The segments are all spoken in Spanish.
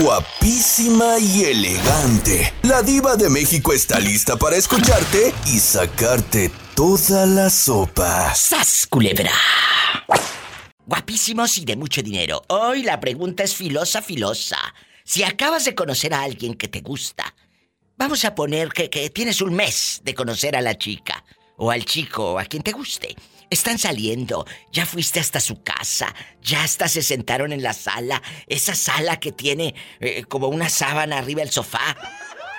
Guapísima y elegante. La diva de México está lista para escucharte y sacarte toda la sopa. ¡Sas, culebra! Guapísimos y de mucho dinero. Hoy la pregunta es filosa, filosa. Si acabas de conocer a alguien que te gusta, vamos a poner que, que tienes un mes de conocer a la chica, o al chico, o a quien te guste. Están saliendo, ya fuiste hasta su casa, ya hasta se sentaron en la sala, esa sala que tiene eh, como una sábana arriba del sofá,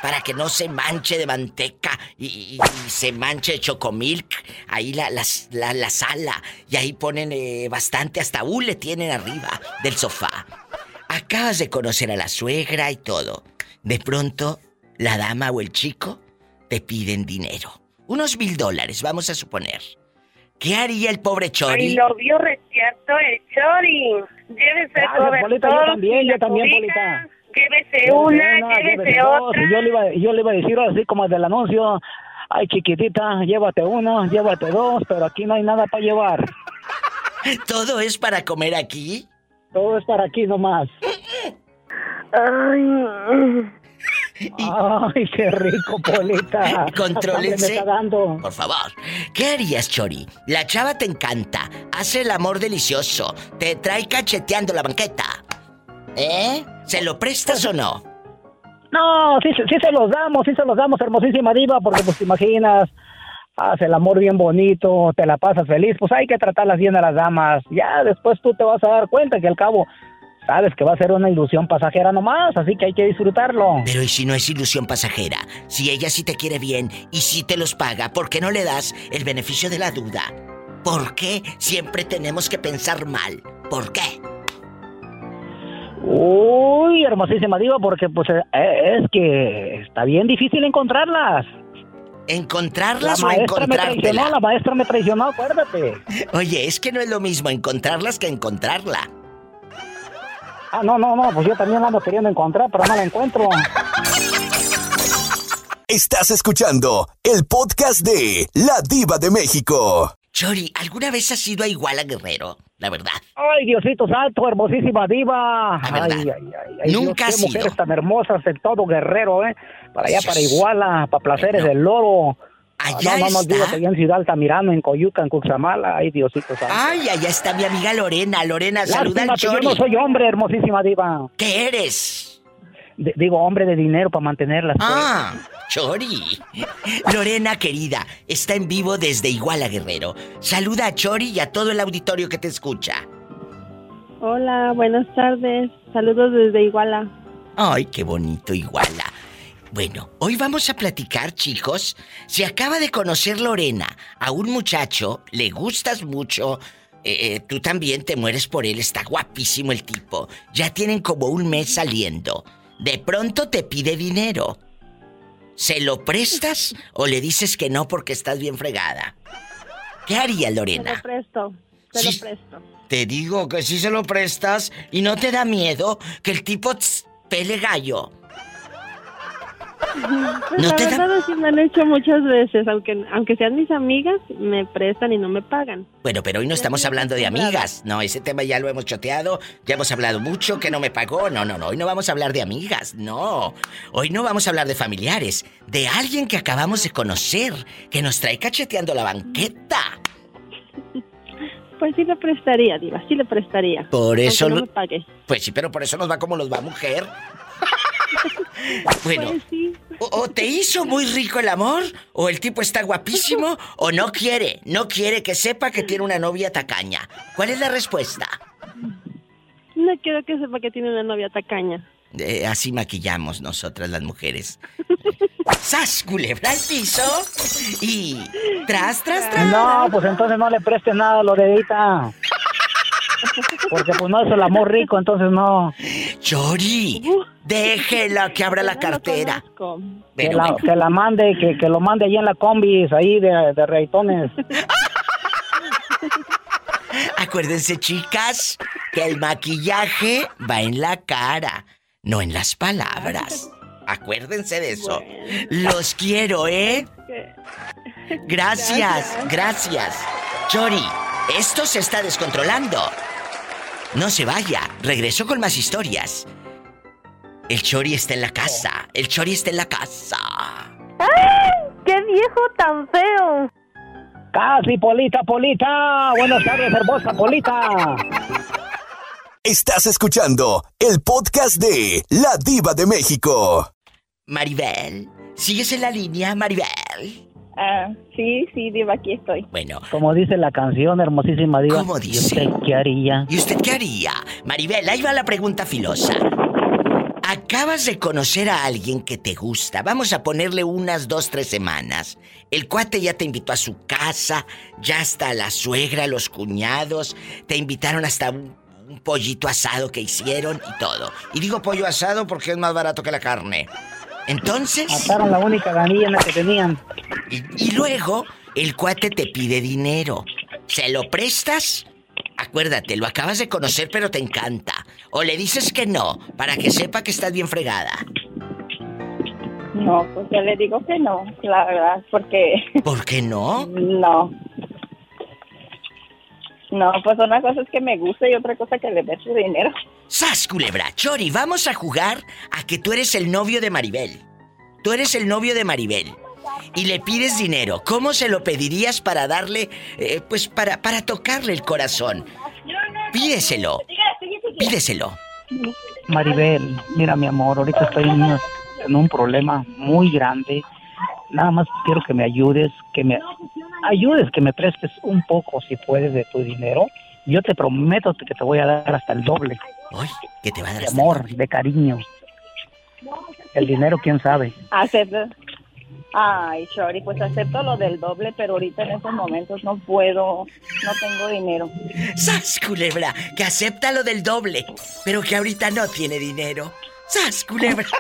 para que no se manche de manteca y, se manche de chocomilk. Ahí la, la, la sala, y ahí ponen eh, bastante, hasta hule tienen arriba del sofá. Acabas de conocer a la suegra y todo. De pronto, la dama o el chico te piden dinero. Unos mil dólares, vamos a suponer. ¿Qué haría el pobre Chori? Ay, lo vio reciato el Chori. Llévese Gracias, cobertor. Polita, yo también, yo también. Polita. Llévese una, No, llévese llévese dos. otra. Y Yo le, iba, yo le iba a decir así como del anuncio, ay chiquitita, llévate uno, llévate dos, pero aquí no hay nada para llevar. ¿Todo es para comer aquí? Todo es para aquí nomás. Ay. Ay, qué rico, Polita. Contrólense. Me está dando. Por favor. ¿Qué harías, Chori? La chava te encanta, hace el amor delicioso, te trae cacheteando la banqueta. ¿Eh? ¿Se lo prestas o no? No, sí, sí se los damos, sí se los damos, hermosísima diva, porque pues te imaginas, hace el amor bien bonito, te la pasas feliz, pues hay que tratarlas bien a las damas. Ya después tú te vas a dar cuenta que al cabo sabes que va a ser una ilusión pasajera nomás, así que hay que disfrutarlo. Pero ¿y si no es ilusión pasajera? Si ella sí te quiere bien y sí te los paga, ¿por qué no le das el beneficio de la duda? ¿Por qué siempre tenemos que pensar mal? ¿Por qué? Uy, hermosísima diva, porque pues eh, es que está bien difícil encontrarlas. La ¿Encontrarlas o maestra me encontrártela? la maestra me traicionó, acuérdate. Oye, es que no es lo mismo encontrarlas que encontrarla. Ah, no, no, no, pues yo también la ando queriendo encontrar, pero no la encuentro. Estás escuchando el podcast de La Diva de México. Chori, ¿alguna vez has ido a Iguala Guerrero? La verdad. Ay, Diosito santo, hermosísima diva. La Ay, verdad. ay, ay, ay. Nunca Dios, qué mujeres tan hermosas en todo Guerrero, ¿eh? Para allá, para. Iguala, para Placeres Bueno. del Loro. Allá no, no, no, está. dígate, allá en Ciudad Altamirano, en Coyuca, en Cuxamala. Ay, Diosito santo. Ay, allá está mi amiga Lorena. Lorena, saluda al que yo Chori. no soy hombre, hermosísima diva. ¿Qué eres? D- digo, hombre de dinero para mantenerlas. pues. Ah, Chori. Lorena, querida, está en vivo desde Iguala Guerrero. Saluda a Chori y a todo el auditorio que te escucha. Hola, buenas tardes. Saludos desde Iguala. Ay, qué bonito Iguala. Bueno, hoy vamos a platicar, chicos. Si acaba de conocer Lorena a un muchacho, le gustas mucho, eh, eh, tú también te mueres por él, está guapísimo el tipo. Ya tienen como un mes saliendo. De pronto te pide dinero. ¿Se lo prestas o le dices que no porque estás bien fregada? ¿Qué haría Te lo Lorena? presto. Te Sí. lo presto. Te digo que si se lo prestas y no te da miedo que el tipo tss, pele gallo. Pues ¿No la te da- verdad sí me han hecho muchas veces, aunque aunque sean mis amigas, me prestan y no me pagan. Bueno, pero hoy no estamos hablando de amigas. No, ese tema ya lo hemos choteado, ya hemos hablado mucho, que no me pagó. No, no, no, hoy no vamos a hablar de amigas, no. Hoy no vamos a hablar de familiares, de alguien que acabamos de conocer, que nos trae cacheteando la banqueta. Pues sí le prestaría, diva, sí le prestaría. Por eso no me pague. Pues sí, pero por eso nos va como nos va mujer. bueno, Pues sí. o, o te hizo muy rico el amor, o el tipo está guapísimo, o no quiere, no quiere que sepa que tiene una novia tacaña. ¿Cuál es la respuesta? No quiero que sepa que tiene una novia tacaña. Eh, así maquillamos nosotras las mujeres. ¡Sas, culebra al piso! Y... ¡Tras, tras, tras! No, pues entonces no le prestes nada, Loredita. Porque pues no es el amor rico, entonces no. ¡Chori! Déjela que abra la cartera. Que la, bueno, que la mande, que, que lo mande allí en la combis, ahí de, de reitones. acuérdense, chicas, que el maquillaje va en la cara, no en las palabras. Acuérdense de eso. Los quiero, ¿eh? Que- Gracias, gracias. Chori, esto se está descontrolando. No se vaya, regreso con más historias. El Chori está en la casa. El Chori está en la casa. ¡Ay! ¡Qué viejo tan feo! Casi, Polita, Polita. Buenas tardes, hermosa Polita. Estás escuchando el podcast de La Diva de México. Maribel, ¿sigues en la línea, Maribel? Ah, sí, sí, Diva, aquí estoy. Bueno, Como dice la canción, hermosísima diva. ¿Cómo ¿Y dice? usted qué haría? ¿y usted qué haría? Maribel, ahí va la pregunta filosa. Acabas de conocer a alguien que te gusta. Vamos a ponerle unas dos, tres semanas. El cuate ya te invitó a su casa, ya hasta la suegra, los cuñados, te invitaron hasta un, un pollito asado que hicieron y todo. Y digo pollo asado porque es más barato que la carne. Entonces... Mataron la única ganilla que tenían. Y, y luego el cuate te pide dinero. ¿Se lo prestas? Acuérdate, lo acabas de conocer pero te encanta. O le dices que no, para que sepa que estás bien fregada. No, pues ya le digo que no, la verdad, porque ¿Por qué no? no. No, pues una cosa es que me gusta y otra cosa que le dé su dinero. ¡Sas, culebra! Chori, vamos a jugar a que tú eres el novio de Maribel. Tú eres el novio de Maribel. Y le pides dinero. ¿Cómo se lo pedirías para darle, eh, pues para, para tocarle el corazón? Pídeselo. Pídeselo. Maribel, mira mi amor, ahorita estoy en, una- en un problema muy grande. Nada más quiero que me ayudes, que me ayudes, que me prestes un poco, si puedes, de tu dinero. Yo te prometo que te voy a dar hasta el doble Ay, que te va a dar de hasta- amor, de cariño. El dinero, quién sabe. Acepto. Ay, Shori, pues acepto lo del doble, pero ahorita en estos momentos no puedo, no tengo dinero. ¡Sas, culebra! Que acepta lo del doble, pero que ahorita no tiene dinero. ¡Sas, culebra!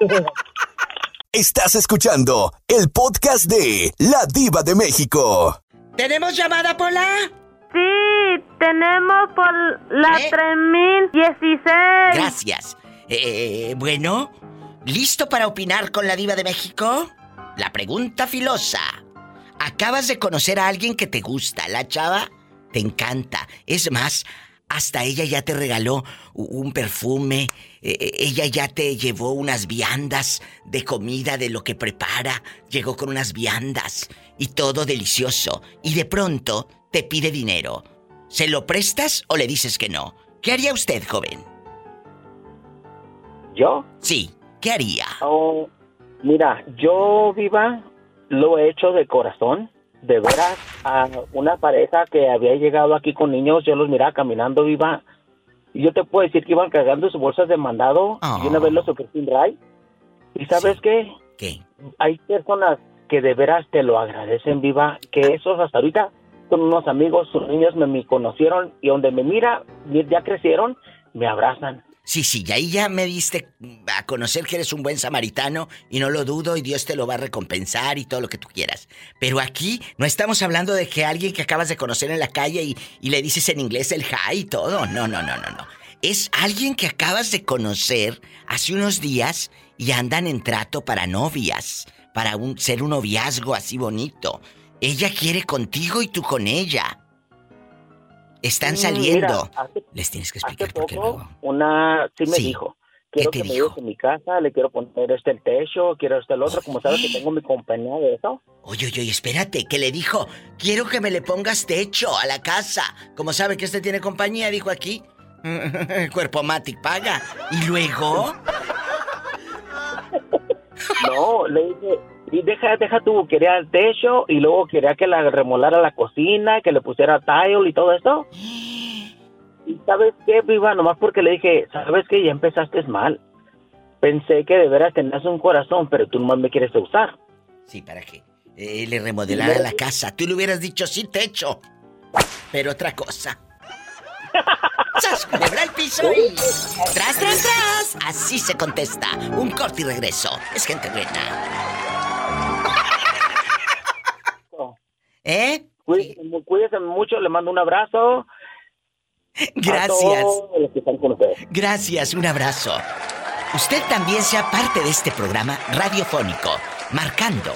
Estás escuchando el podcast de La Diva de México. ¿Tenemos llamada, Pola? Sí, tenemos por la ¿Eh? 3016. Gracias. Eh, bueno, ¿listo para opinar con la diva de México? La pregunta filosa. Acabas de conocer a alguien que te gusta, la chava te encanta. Es más, hasta ella ya te regaló un perfume, eh, eh, ella ya te llevó unas viandas de comida de lo que prepara, llegó con unas viandas y todo delicioso. Y de pronto te pide dinero. ¿Se lo prestas o le dices que no? ¿Qué haría usted, joven? ¿Yo? Sí, ¿qué haría? Oh, mira, yo viva lo he hecho de corazón. De veras, a una pareja que había llegado aquí con niños, yo los miraba caminando viva. Y yo te puedo decir que iban cargando sus bolsas de mandado y una vez los ofrecí. ¿Y sabes Sí. qué? ¿Qué? Hay personas que de veras te lo agradecen viva, que esos hasta ahorita son unos amigos, sus niños me, me conocieron y donde me mira, ya crecieron, me abrazan. Sí, sí, y ahí ya me diste a conocer que eres un buen samaritano y no lo dudo y Dios te lo va a recompensar y todo lo que tú quieras. Pero aquí no estamos hablando de que alguien que acabas de conocer en la calle y, y le dices en inglés el hi y todo. No, no, no, no, no. Es alguien que acabas de conocer hace unos días y andan en trato para novias, para ser un noviazgo así bonito. Ella quiere contigo y tú con ella. Están saliendo. mira, hace- Les tienes que Hace explicar por qué poco luego. una sí me Sí. dijo, ¿Qué quiero te que me dijo? lleves a mi casa, le quiero poner este el techo, quiero este el otro, como sabes que tengo mi compañía de eso. Oye, oye, oye, espérate, que le dijo, quiero que me le pongas techo a la casa. Como sabe que este tiene compañía, dijo aquí. Cuerpo Matic paga. Y luego, No, le dije, y deja, deja tú, quería el techo y luego quería que la remolara la cocina, que le pusiera tile y todo eso. Y sabes qué, viva, nomás porque le dije, sabes que ya empezaste mal. Pensé que de veras tenías un corazón, pero tú nomás me quieres usar. sí, ¿para qué? Eh, le remodelara la casa. Tú le hubieras dicho sí techo. Pero otra cosa. ¡Sas! El piso y... ¡Tras, tras, tras! Así se contesta. Un corte y regreso. Es gente buena. ¿Eh? Cuídese, mu- cuídese mucho, le mando un abrazo. A Gracias. todos los que están con ustedes. Gracias, un abrazo. Usted también sea parte de este programa radiofónico, marcando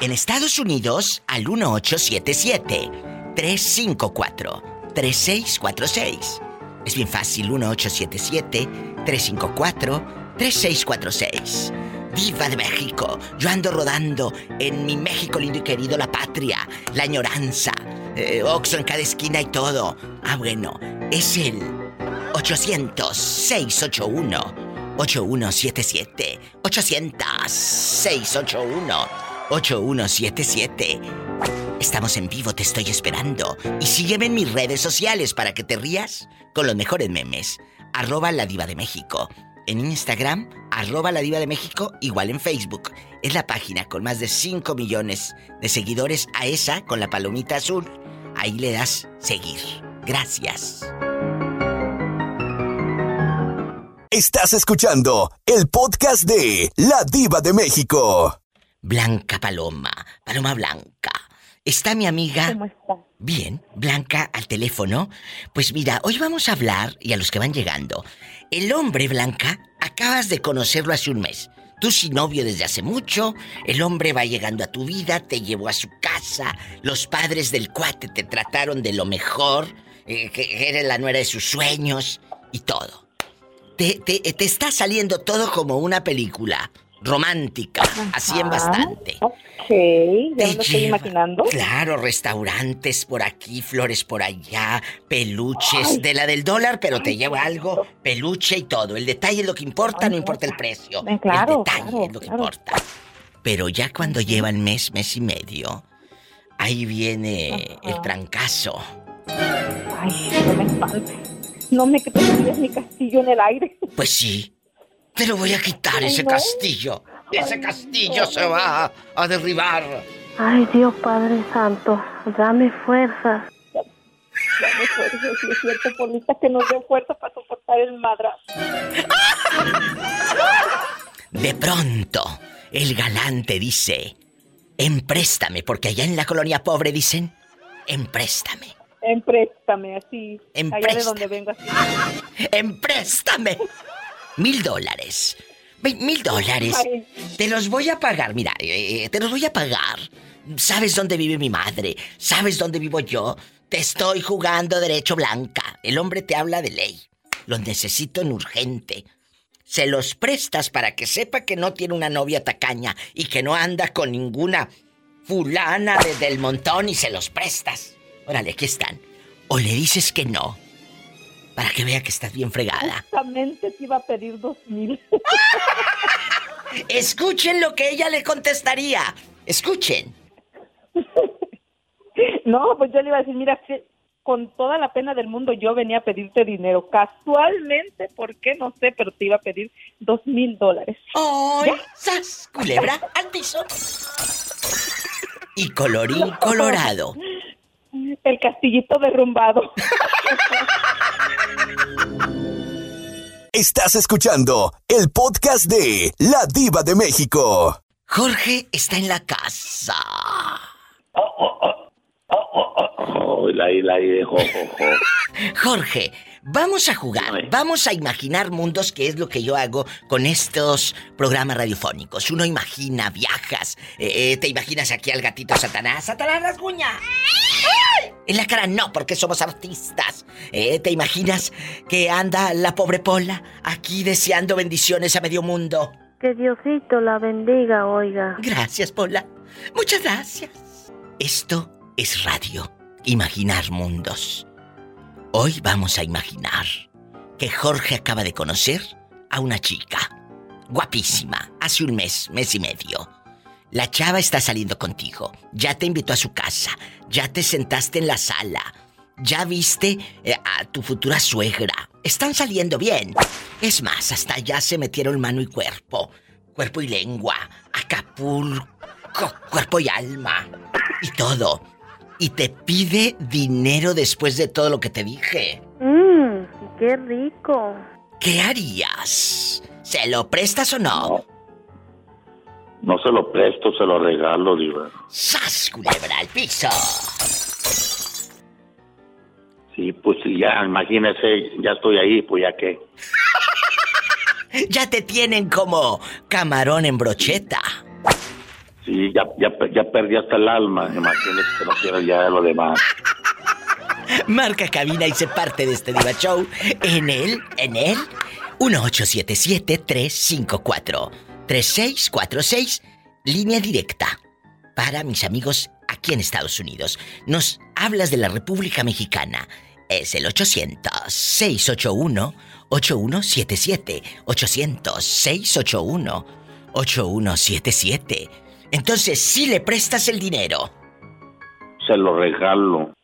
en Estados Unidos al 1877-354-3646. Es bien fácil, 1877-354-3646. Diva de México, yo ando rodando en mi México lindo y querido, la patria, la añoranza, eh, Oxxo en cada esquina y todo. Ah, bueno, es el 800-681-8177. 800-681-8177. Estamos en vivo, te estoy esperando. Y sígueme en mis redes sociales para que te rías con los mejores memes. Arroba la diva de México. En Instagram, arroba la diva de México, igual en Facebook. Es la página con más de 5 millones de seguidores. A esa, con la palomita azul, ahí le das seguir. Gracias. Estás escuchando el podcast de La Diva de México. Blanca Paloma, Paloma Blanca. Está mi amiga. ¿Cómo está? Bien, Blanca al teléfono. Pues mira, hoy vamos a hablar, y a los que van llegando, el hombre, Blanca, acabas de conocerlo hace un mes. Tú sin novio desde hace mucho, el hombre va llegando a tu vida, te llevó a su casa, los padres del cuate te trataron de lo mejor, eh, eres la nuera de sus sueños. Y todo. Te, te está saliendo todo como una película romántica, así en bastante. Ok, ya me lo estoy imaginando. Claro, restaurantes por aquí, flores por allá, peluches de la del dólar, pero te lleva algo, peluche y todo. El detalle es lo que importa, no importa el precio. Eh, claro, el detalle claro, es lo que claro. importa. Pero ya cuando llevan mes, mes y medio, ahí viene el trancazo. Ay, no me espantes. No me quedes mi castillo en el aire. Pues sí, te lo voy a quitar ese castillo. Ese castillo se va a, a derribar. Ay, Dios Padre Santo, dame fuerzas. Dame fuerza, si es cierto, Polita, que nos dé fuerza para soportar el madrazo. De pronto, el galante dice, empréstame, porque allá en la colonia pobre dicen, empréstame, Empréstame, así. Allá de Empréstame. donde vengo, así. empréstame. Mil dólares. Mil dólares. Te los voy a pagar, mira, eh, te los voy a pagar. ¿Sabes dónde vive mi madre? ¿Sabes dónde vivo yo? Te estoy jugando derecho blanca. El hombre te habla de ley. Los necesito en urgente. Se los prestas para que sepa que no tiene una novia tacaña y que no anda con ninguna fulana de- del montón y se los prestas. Órale, aquí están. O le dices que no, para que vea que estás bien fregada. Justamente te iba a pedir dos mil. Escuchen lo que ella le contestaría. Escuchen. No, pues yo le iba a decir, mira, con toda la pena del mundo yo venía a pedirte dinero. Casualmente, ¿por qué? No sé, pero te iba a pedir dos mil dólares. ¡Ay! ¡Sas! Culebra al piso. Y colorín colorado. El castillito derrumbado. Estás escuchando el podcast de La Diva de México. Jorge está en la casa. Oh. Jorge, vamos a jugar, vamos a imaginar mundos, que es lo que yo hago con estos programas radiofónicos. Uno imagina, viajas, eh, eh, te imaginas aquí al gatito Satanás, Satanás rasguña. ¡Ay! En la cara no, porque somos artistas. Eh, te imaginas que anda la pobre Pola aquí deseando bendiciones a medio mundo. Que Diosito la bendiga, oiga. Gracias, Pola. Muchas gracias. Esto es radio. Imaginar mundos. Hoy vamos a imaginar que Jorge acaba de conocer a una chica. Guapísima. Hace un mes, mes y medio. La chava está saliendo contigo. Ya te invitó a su casa. Ya te sentaste en la sala. Ya viste eh, a tu futura suegra. Están saliendo bien. Es más, hasta ya se metieron mano y cuerpo. Cuerpo y lengua. Acapulco. Cuerpo y alma. Y todo. Y te pide dinero después de todo lo que te dije. Mmm, qué rico. ¿Qué harías? ¿Se lo prestas o no? No se lo presto, se lo regalo, diva. ¡Sas, culebra al piso! Sí, pues ya, imagínese, ya estoy ahí, pues ya que. Ya te tienen como camarón en brocheta. Sí, ya, ya, ya perdí hasta el alma, imagínese que no quiero ya lo demás. Marca cabina y se parte de este Diva Show en él, en él, 1877-354-3646, línea directa para mis amigos aquí en Estados Unidos. Nos hablas de la República Mexicana. Es el 800-681-8177. 800-681-8177. Entonces, si le prestas el dinero. Se lo regalo.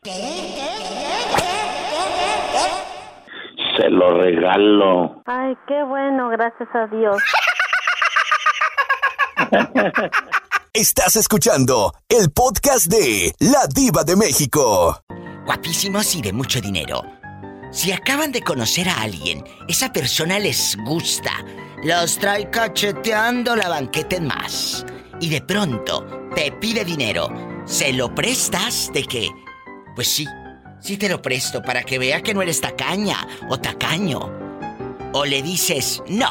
Se lo regalo. Ay, qué bueno, gracias a Dios. Estás escuchando el podcast de La Diva de México. Guapísimos y de mucho dinero. Si acaban de conocer a alguien, esa persona les gusta, los trae cacheteando la banqueta en más. Y de pronto te pide dinero. ¿Se lo prestas de qué? Pues sí, sí te lo presto para que vea que no eres tacaña o tacaño. O le dices, no,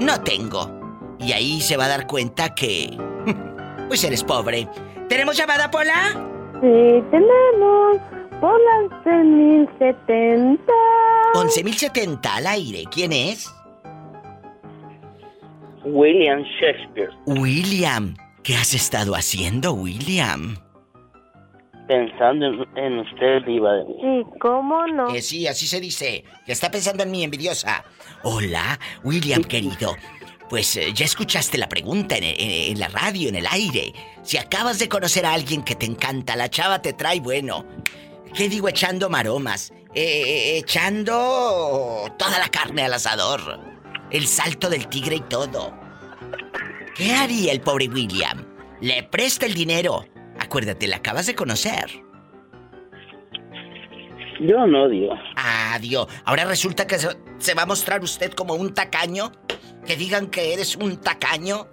no tengo. Y ahí se va a dar cuenta que... Pues eres pobre. ¿Tenemos llamada, Pola? Sí, tenemos por las 11.070. 11.070 al aire. ¿Quién es? William Shakespeare. William. ¿Qué has estado haciendo, William? Pensando en, en usted, Diva de mí. Sí, ¿cómo no? Que sí, así se dice. Que está pensando en mí, envidiosa. Hola, William querido. Pues eh, ya escuchaste la pregunta en, en- en la radio, en el aire. Si acabas de conocer a alguien que te encanta, la chava te trae bueno. ¿Qué digo echando maromas? Eh, echando toda la carne al asador. El salto del tigre y todo. ¿Qué haría el pobre William? Le presta el dinero. Acuérdate, la acabas de conocer. Yo no, Diva. Adiós. Ahora resulta que se, se va a mostrar usted como un tacaño. Que digan que eres un tacaño.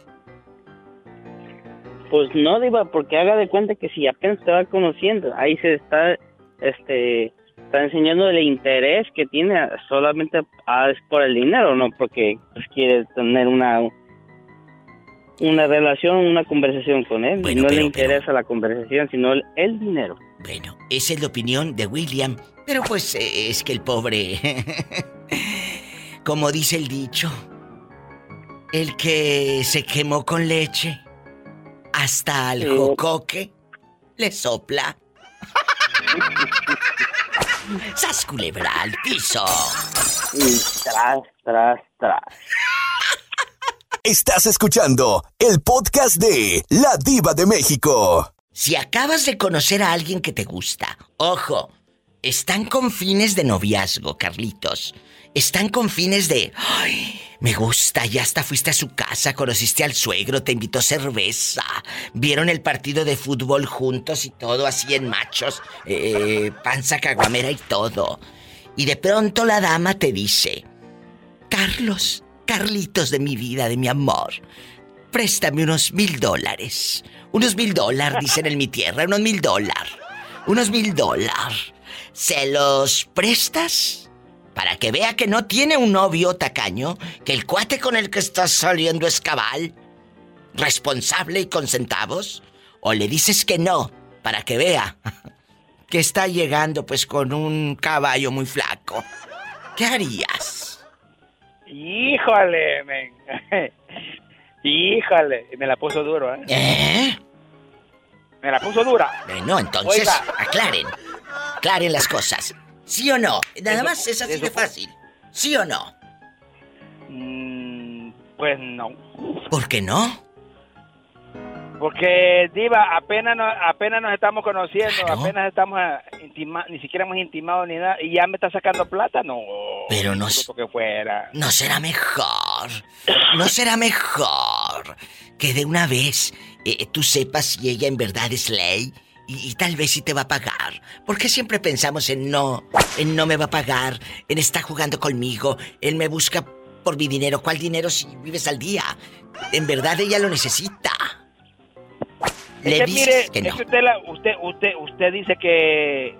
Pues no, Diva, porque haga de cuenta que si apenas te va conociendo, ahí se está, este, está enseñando el interés que tiene solamente ah, es por el dinero, no porque pues, quiere tener una una relación, una conversación con él. Bueno, no pero- le interesa la conversación, sino el, el dinero. Bueno, esa es la opinión de William. Pero pues eh, es que el pobre. Como dice el dicho. El que se quemó con leche. Hasta al Sí. jocoque le sopla. ¡Sas culebra al piso! Y tras, tras, tras. Estás escuchando el podcast de La Diva de México. Si acabas de conocer a alguien que te gusta, ojo, están con fines de noviazgo, Carlitos. Están con fines de, ay, me gusta, ya hasta fuiste a su casa, conociste al suegro, te invitó cerveza, vieron el partido de fútbol juntos y todo así en machos, eh, panza caguamera y todo. Y de pronto la dama te dice, Carlos, Carlitos de mi vida, de mi amor, préstame unos mil dólares. Unos mil dólares, dicen en mi tierra, unos mil dólares. Unos mil dólares. ¿Se los prestas? Para que vea que no tiene un novio tacaño, que el cuate con el que estás saliendo es cabal, responsable y con centavos. O le dices que no, para que vea que está llegando pues con un caballo muy flaco. ¿Qué harías? Híjole, men. Híjole, me la puso duro, ¿eh? ¿Eh? Me la puso dura. Bueno, entonces, Oiga. aclaren. Aclaren las cosas. ¿Sí o no? Nada Eso- más es así de fácil. ¿Sí o no? Mm, pues no. ¿Por qué no? Porque, Diva, apenas nos, apenas nos estamos conociendo, Claro. apenas estamos intimados, ni siquiera hemos intimado ni nada, y ya me está sacando plata, no. Pero no dudo que fuera. ¿No será mejor? ¿No será mejor que de una vez eh, tú sepas si ella en verdad es ley? Y, y tal vez sí te va a pagar. ¿Por qué siempre pensamos en no, en no me va a pagar, en está jugando conmigo, él me busca por mi dinero? ¿Cuál dinero si vives al día? En verdad ella lo necesita. Es Le que, dices mire, que es no. que usted, la- usted, usted, usted dice que,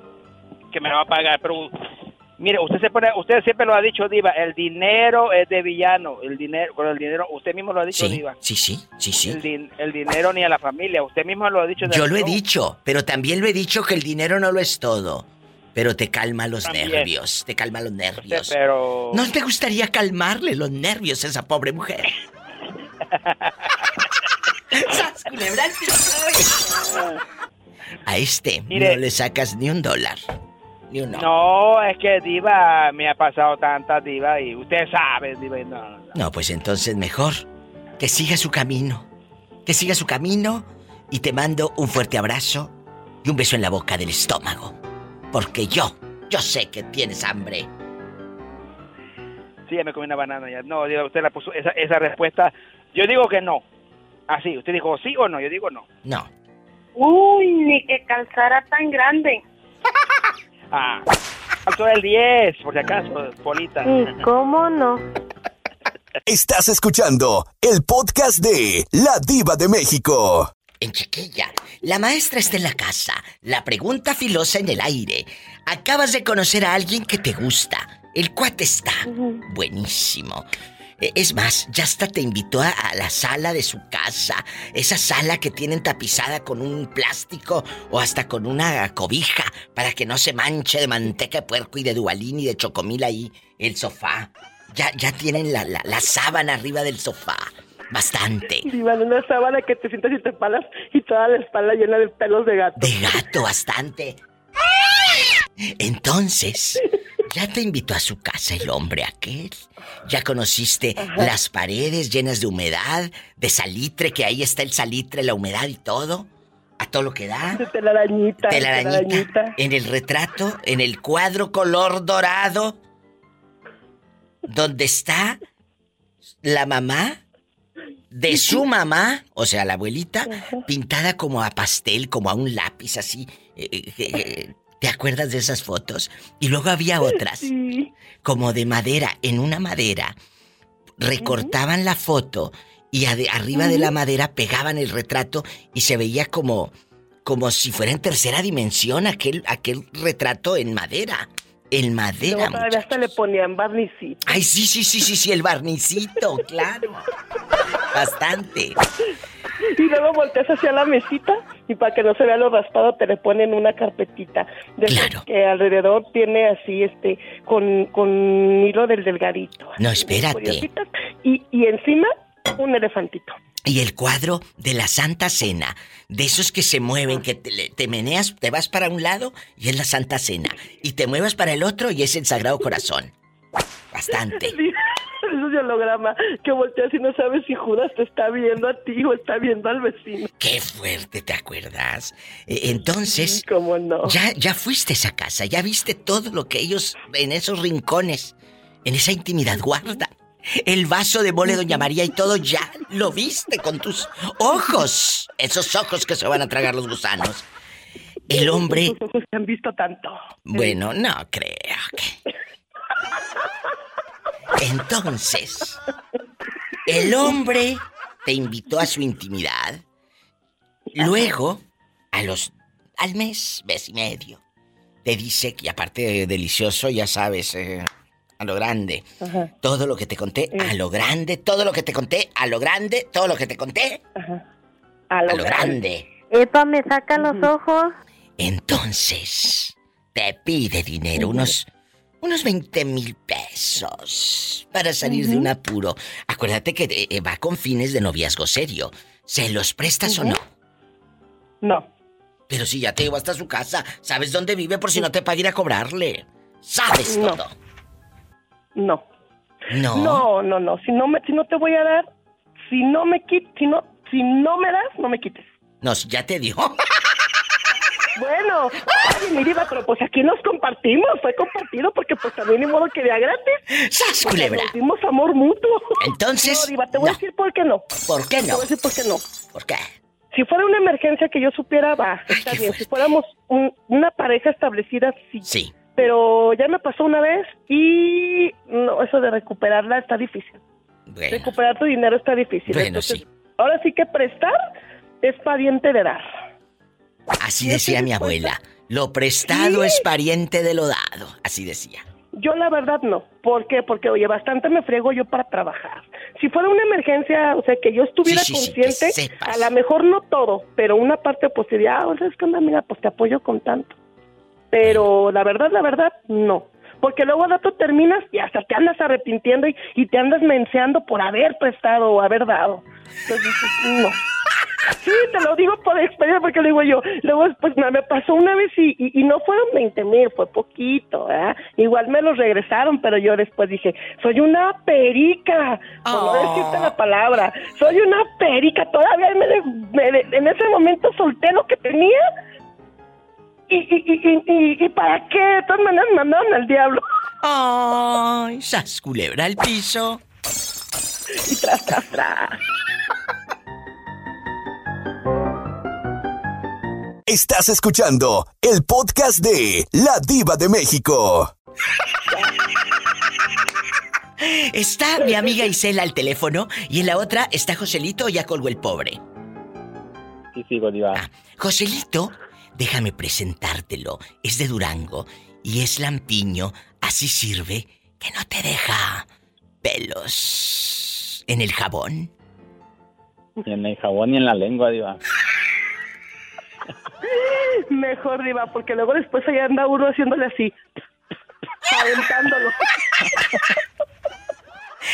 que me va a pagar, pero mire, usted se pone, usted siempre lo ha dicho, Diva, el dinero es de villano, el dinero, con el dinero, usted mismo lo ha dicho, Sí, Diva. sí, sí, sí, El, sí. din- el dinero ni a la familia, usted mismo lo ha dicho. Yo lo he el dicho, pero también lo he dicho que el dinero no lo es todo. Pero te calma los También. nervios, te calma los nervios. pero... ¿No te gustaría calmarle los nervios a esa pobre mujer? A este Mire. no le sacas ni un dólar. Ni uno. No, es que Diva me ha pasado tanta Diva y usted sabe, Diva. y No, no, no. No, pues entonces mejor que siga su camino. Que siga su camino y te mando un fuerte abrazo y un beso en la boca del estómago. Porque yo, yo sé que tienes hambre. Sí, ya me comí una banana ya. No, Diva, usted la puso esa, esa respuesta. Yo digo que no. Así, usted dijo sí o no, yo digo no. No. Uy, ni que calzara tan grande. Ah, alto el 10, por si acaso, Polita. ¿Y cómo no? Estás escuchando el podcast de La Diva de México. En chiquilla, la maestra está en la casa. La pregunta filosa en el aire. Acabas de conocer a alguien que te gusta. El cuate está buenísimo. Eh, Es más, ya hasta te invitó a, a la sala de su casa. Esa sala que tienen tapizada con un plástico o hasta con una cobija para que no se manche de manteca de puerco y de dualín y de chocomil ahí el sofá. Ya, ya tienen la, la, la sábana arriba del sofá. Bastante. Diva, una sábana que te sientas y te palas y toda la espalda llena de pelos de gato. De gato, bastante. Entonces, ya te invitó a su casa el hombre aquel. Ya conociste las paredes llenas de humedad, de salitre, que ahí está el salitre, la humedad y todo. A todo lo que da. De telarañita. telarañita. En el retrato, en el cuadro color dorado, donde está la mamá de su mamá, o sea, la abuelita, pintada como a pastel, como a un lápiz así. Eh, eh, eh, ¿Te acuerdas de esas fotos? Y luego había otras, Sí. como de madera, en una madera. Recortaban la foto y arriba de la madera pegaban el retrato y se veía como como si fuera en tercera dimensión aquel aquel retrato en madera. En madera. Todavía hasta le ponían barnicito. Ay, sí, sí, sí, sí, sí, el barnicito, claro. Bastante. Y luego volteas hacia la mesita y para que no se vea lo raspado te le ponen una carpetita. De Claro. Que alrededor tiene así, este, con, con hilo del delgadito. No, espérate. Y, y encima un elefantito. Y el cuadro de la Santa Cena, de esos que se mueven, que te, te meneas, te vas para un lado y es la Santa Cena, y te muevas para el otro y es el Sagrado Corazón. Bastante. Sí, es un holograma que volteas y no sabes si Judas te está viendo a ti o está viendo al vecino. Qué fuerte, ¿te acuerdas? Eh, Entonces, Sí, ¿Cómo no? ya, ya fuiste a esa casa, ya viste todo lo que ellos en esos rincones, en esa intimidad guardan. El vaso de mole Doña María y todo ya lo viste con tus ojos. Esos ojos que se van a tragar los gusanos. El hombre, Tus ojos te han visto tanto. bueno, no creo que. Entonces, el hombre te invitó a su intimidad. Luego, a los al mes, mes y medio, te dice que aparte de delicioso, ya sabes, eh, a lo grande. Ajá, Todo lo que te conté, a lo grande, todo lo que te conté, a lo grande, todo lo que te conté, ajá. A lo grande. grande. Epa, me saca los ojos. Entonces, te pide dinero, unos, unos 20 mil pesos para salir de un apuro. Acuérdate que eh, va con fines de noviazgo serio. ¿Se los prestas o no? No. Pero si ya te llevo hasta su casa, ¿sabes dónde vive por si no te paga ir a cobrarle? ¿Sabes No. todo? No. No. No, no, no. Si no me, si no te voy a dar, si no me quit, si no, si no me das, no me quites. No, si ya te dio. Bueno, oye, mi diva, pero pues aquí nos compartimos, fue compartido porque pues también ni modo que de a gratis. ¡Sas, culebra! Nos amor mutuo. Entonces, No, diva, te voy a decir por qué no. ¿Por qué Te no? voy a decir por qué no. ¿Por qué? Si fuera una emergencia que yo supiera, va, está bien. Si fuéramos un- una pareja establecida, sí. Sí. Pero ya me pasó una vez y no, eso de recuperarla está difícil. Bueno, Recuperar tu dinero está difícil. Bueno, Entonces, sí. Ahora sí que prestar es pariente de dar. Así decía mi abuela. Lo prestado es pariente de lo dado. Así decía. Yo la verdad no. ¿Por qué? Porque, oye, bastante me friego yo para trabajar. Si fuera una emergencia, o sea, que yo estuviera Sí, sí, consciente, a lo mejor no todo, pero una parte pues diría, ah, ¿sabes qué onda? Mira, pues te apoyo con tanto. Pero la verdad, la verdad, no. Porque luego al rato terminas y hasta te andas arrepintiendo y, y te andas menseando por haber prestado o haber dado. Entonces, dices, no. Sí, te lo digo por experiencia porque lo digo yo. Luego, pues me pasó una vez y, y, y no fueron 20 mil, fue poquito, ¿verdad? Igual me los regresaron, pero yo después dije, soy una perica, por no decirte la palabra, soy una perica. Todavía me, me en ese momento solté lo que tenía y, y, y, y, y- y para qué, de todas maneras me mandaron al diablo. Ay, sas culebra al piso. Y tras, tras, tras. Estás escuchando el podcast de La Diva de México. Está mi amiga Isela al teléfono y en la otra está Joselito, ya colgó el pobre. Sí, sigo, Diva. Ah, Joselito, déjame presentártelo. Es de Durango y es lampiño. Así sirve que no te deja pelos en el jabón. Ni en el jabón ni en la lengua, Diva. Mejor, Diva, porque luego después allá anda uno haciéndole así, aventándolo.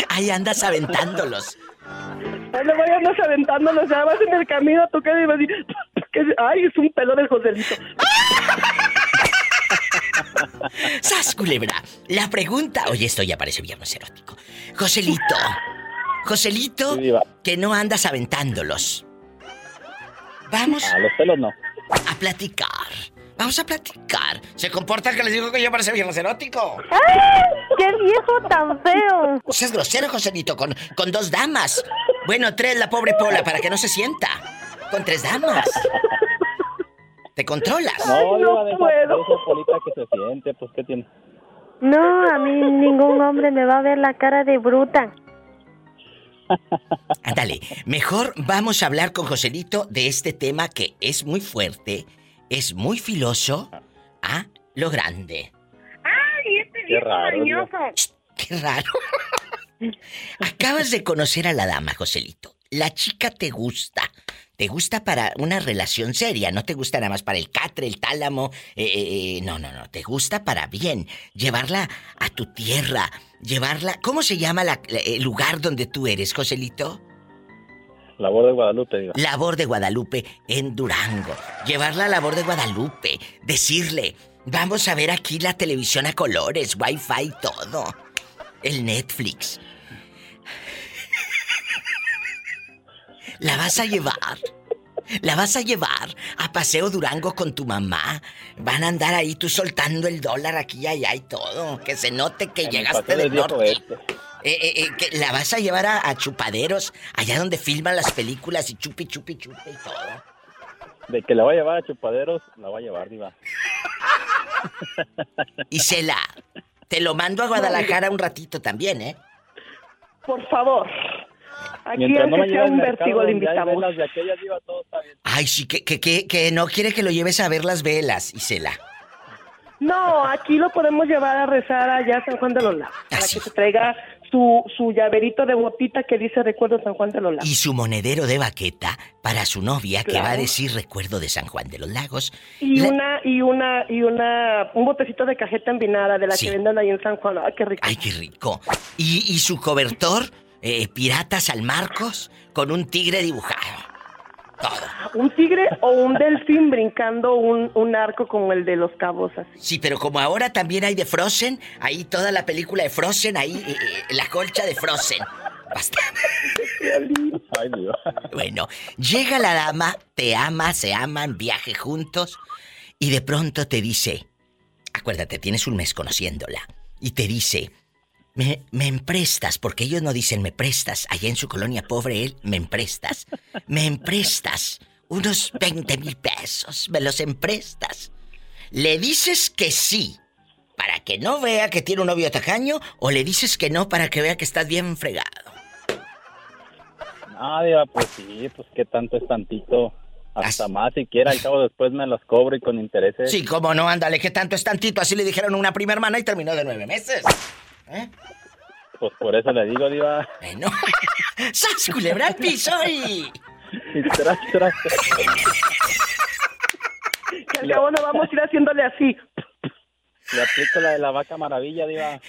Ahí andas aventándolos. Ahí luego ya andas aventándolo, ya vas en el camino, tú qué Diva, así, que- ay, es un pelo del Joselito. ¡Sas, culebra! La pregunta... Oye, esto ya parece viernes erótico. Joselito. Joselito, Sí, que no andas aventándolos. Vamos A los pelos no. a platicar. Vamos a platicar. ¿Se comporta que les digo que ya parece viernes erótico? ¡Qué viejo tan feo! O sea, es grosero, Joselito, con, con dos damas. Bueno, tres, la pobre Pola, para que no se sienta. Con tres damas. ¿Te controlas? No, no Diva, deja, puedo. Polita que se siente, pues, ¿qué tiene? No, a mí ningún hombre me va a ver la cara de bruta. Ándale, mejor vamos a hablar con Joselito de este tema que es muy fuerte, es muy filoso, a lo grande. ¡Ay, este Qué viejo raro, mañoso! Qué raro. Acabas de conocer a la dama, Joselito. La chica te gusta. Te gusta para una relación seria, no te gusta nada más para el catre, el tálamo. eh, eh, eh, no, no, no, te gusta para bien. Llevarla a tu tierra, llevarla... ¿Cómo se llama la- la- el lugar donde tú eres, Joselito? Labor de Guadalupe, Diva. Labor de Guadalupe en Durango. Llevarla a Labor de Guadalupe. Decirle, vamos a ver aquí la televisión a colores, wifi, todo. El Netflix. La vas a llevar. La vas a llevar a Paseo Durango con tu mamá. Van a andar ahí tú soltando el dólar aquí y allá y todo. Que se note que En llegaste del norte. este. Eh, eh, eh, que la vas a llevar a, a chupaderos, allá donde filman las películas y chupi, chupi, chupi y todo. De que la va a llevar a chupaderos, la va a llevar, Diva. Isela, te lo mando a Guadalajara un ratito también, ¿eh? Por favor. Aquí Mientras no me sea un vértigo le invitamos. velas de aquellas, Diva, todo está bien. Ay, sí, que, que, que, que no quiere que lo lleves a ver las velas, Isela. No, aquí lo podemos llevar a rezar allá a San Juan de los Lagos. Para sí. que se traiga su, su llaverito de botita que dice recuerdo San Juan de los Lagos. Y su monedero de baqueta para su novia, que va a decir recuerdo de San Juan de los Lagos. Y La- una, y una, y una, un botecito de cajeta envinada de la Sí. que venden ahí en San Juan. Ay, qué rico. Ay, qué rico. Y, y su cobertor, eh, Pirata San Marcos, con un tigre dibujado. Todo. Un tigre o un delfín brincando un, un arco como el de los cabos así. Sí, pero como ahora también hay de Frozen, ahí toda la película de Frozen, ahí eh, eh, la colcha de Frozen. Basta. Ay, Diva. Bueno, llega la dama, te ama, se aman, viaje juntos y de pronto te dice, acuérdate, tienes un mes conociéndola, y te dice, me, me emprestas, porque ellos no dicen me prestas, allá en su colonia pobre él, me emprestas, me emprestas unos 20 mil pesos, me los emprestas. Le dices que sí, para que no vea que tiene un novio tacaño, o le dices que no para que vea que estás bien fregado. Ah, pues sí, pues qué tanto es tantito. Hasta más si quiera, al cabo después me los cobro y con intereses. Sí, cómo no, ándale, que tanto es tantito. Así le dijeron a una prima hermana y terminó de nueve meses. ¿Eh? Pues por eso le digo, Diva. Bueno. ¡Sas, culebra al piso y... Y tras, tras. Que al cabo no vamos a ir haciéndole así. Le aplico la de la vaca maravilla, diva.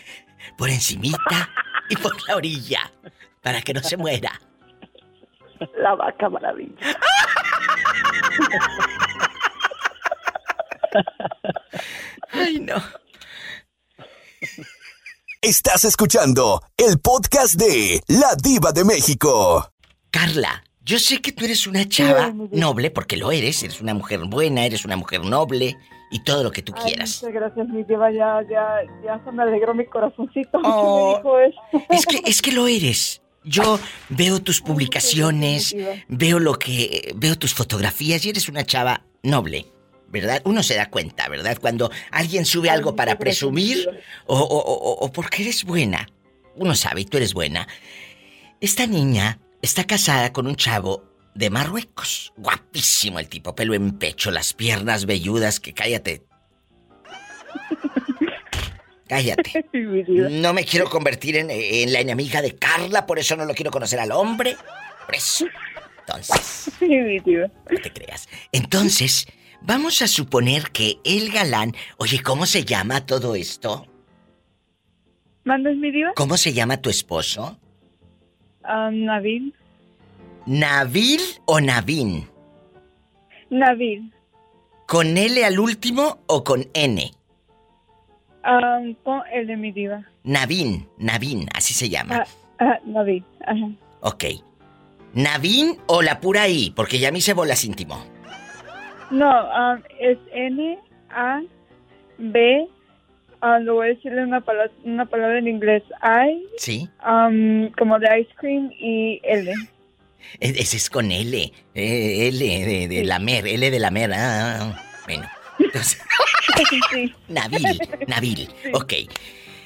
Por encimita y por la orilla. Para que no se muera. La vaca maravilla. Ay, no. Estás escuchando el podcast de La Diva de México. Carla, yo sé que tú eres una chava noble, porque lo eres, eres una mujer buena, eres una mujer noble y todo lo que tú Ay, quieras. muchas gracias, mi diva. Ya, ya, ya se me alegró mi corazoncito. Oh, que me dijo eso. Es que, es que lo eres. Yo veo tus publicaciones, veo lo que. veo tus fotografías y eres una chava noble. ¿Verdad? Uno se da cuenta, ¿verdad? Cuando alguien sube algo para presumir o, o- o- o porque eres buena. Uno sabe, y tú eres buena. Esta niña está casada con un chavo de Marruecos. Guapísimo el tipo, pelo en pecho, las piernas velludas, que cállate. Cállate. No me quiero convertir en, en la enemiga de Carla, por eso no lo quiero conocer al hombre. Por eso. Entonces, no te creas. Entonces, vamos a suponer que el galán. Oye, ¿cómo se llama todo esto? ¿Mandas mi diva? ¿Cómo se llama tu esposo? Ah, Nabil. ¿Nabil o Navin? Nabil. ¿Con L al último o con N? Ah, con el de mi diva. Navin, Navin, así se llama. Ah, ah, Nabil. Ajá. Ok. ¿Navin o la pura I? Porque ya me hice bolas íntimo. No, ah, es N, A, B. ah, lo voy a decirle una palabra, una palabra en inglés. I, ¿Sí? um, como de ice cream, y L. Ese es con L. eh, L de, de lamer, L de lamer. Ah, ah, bueno. Entonces, sí. Nabil, Nabil. Ok.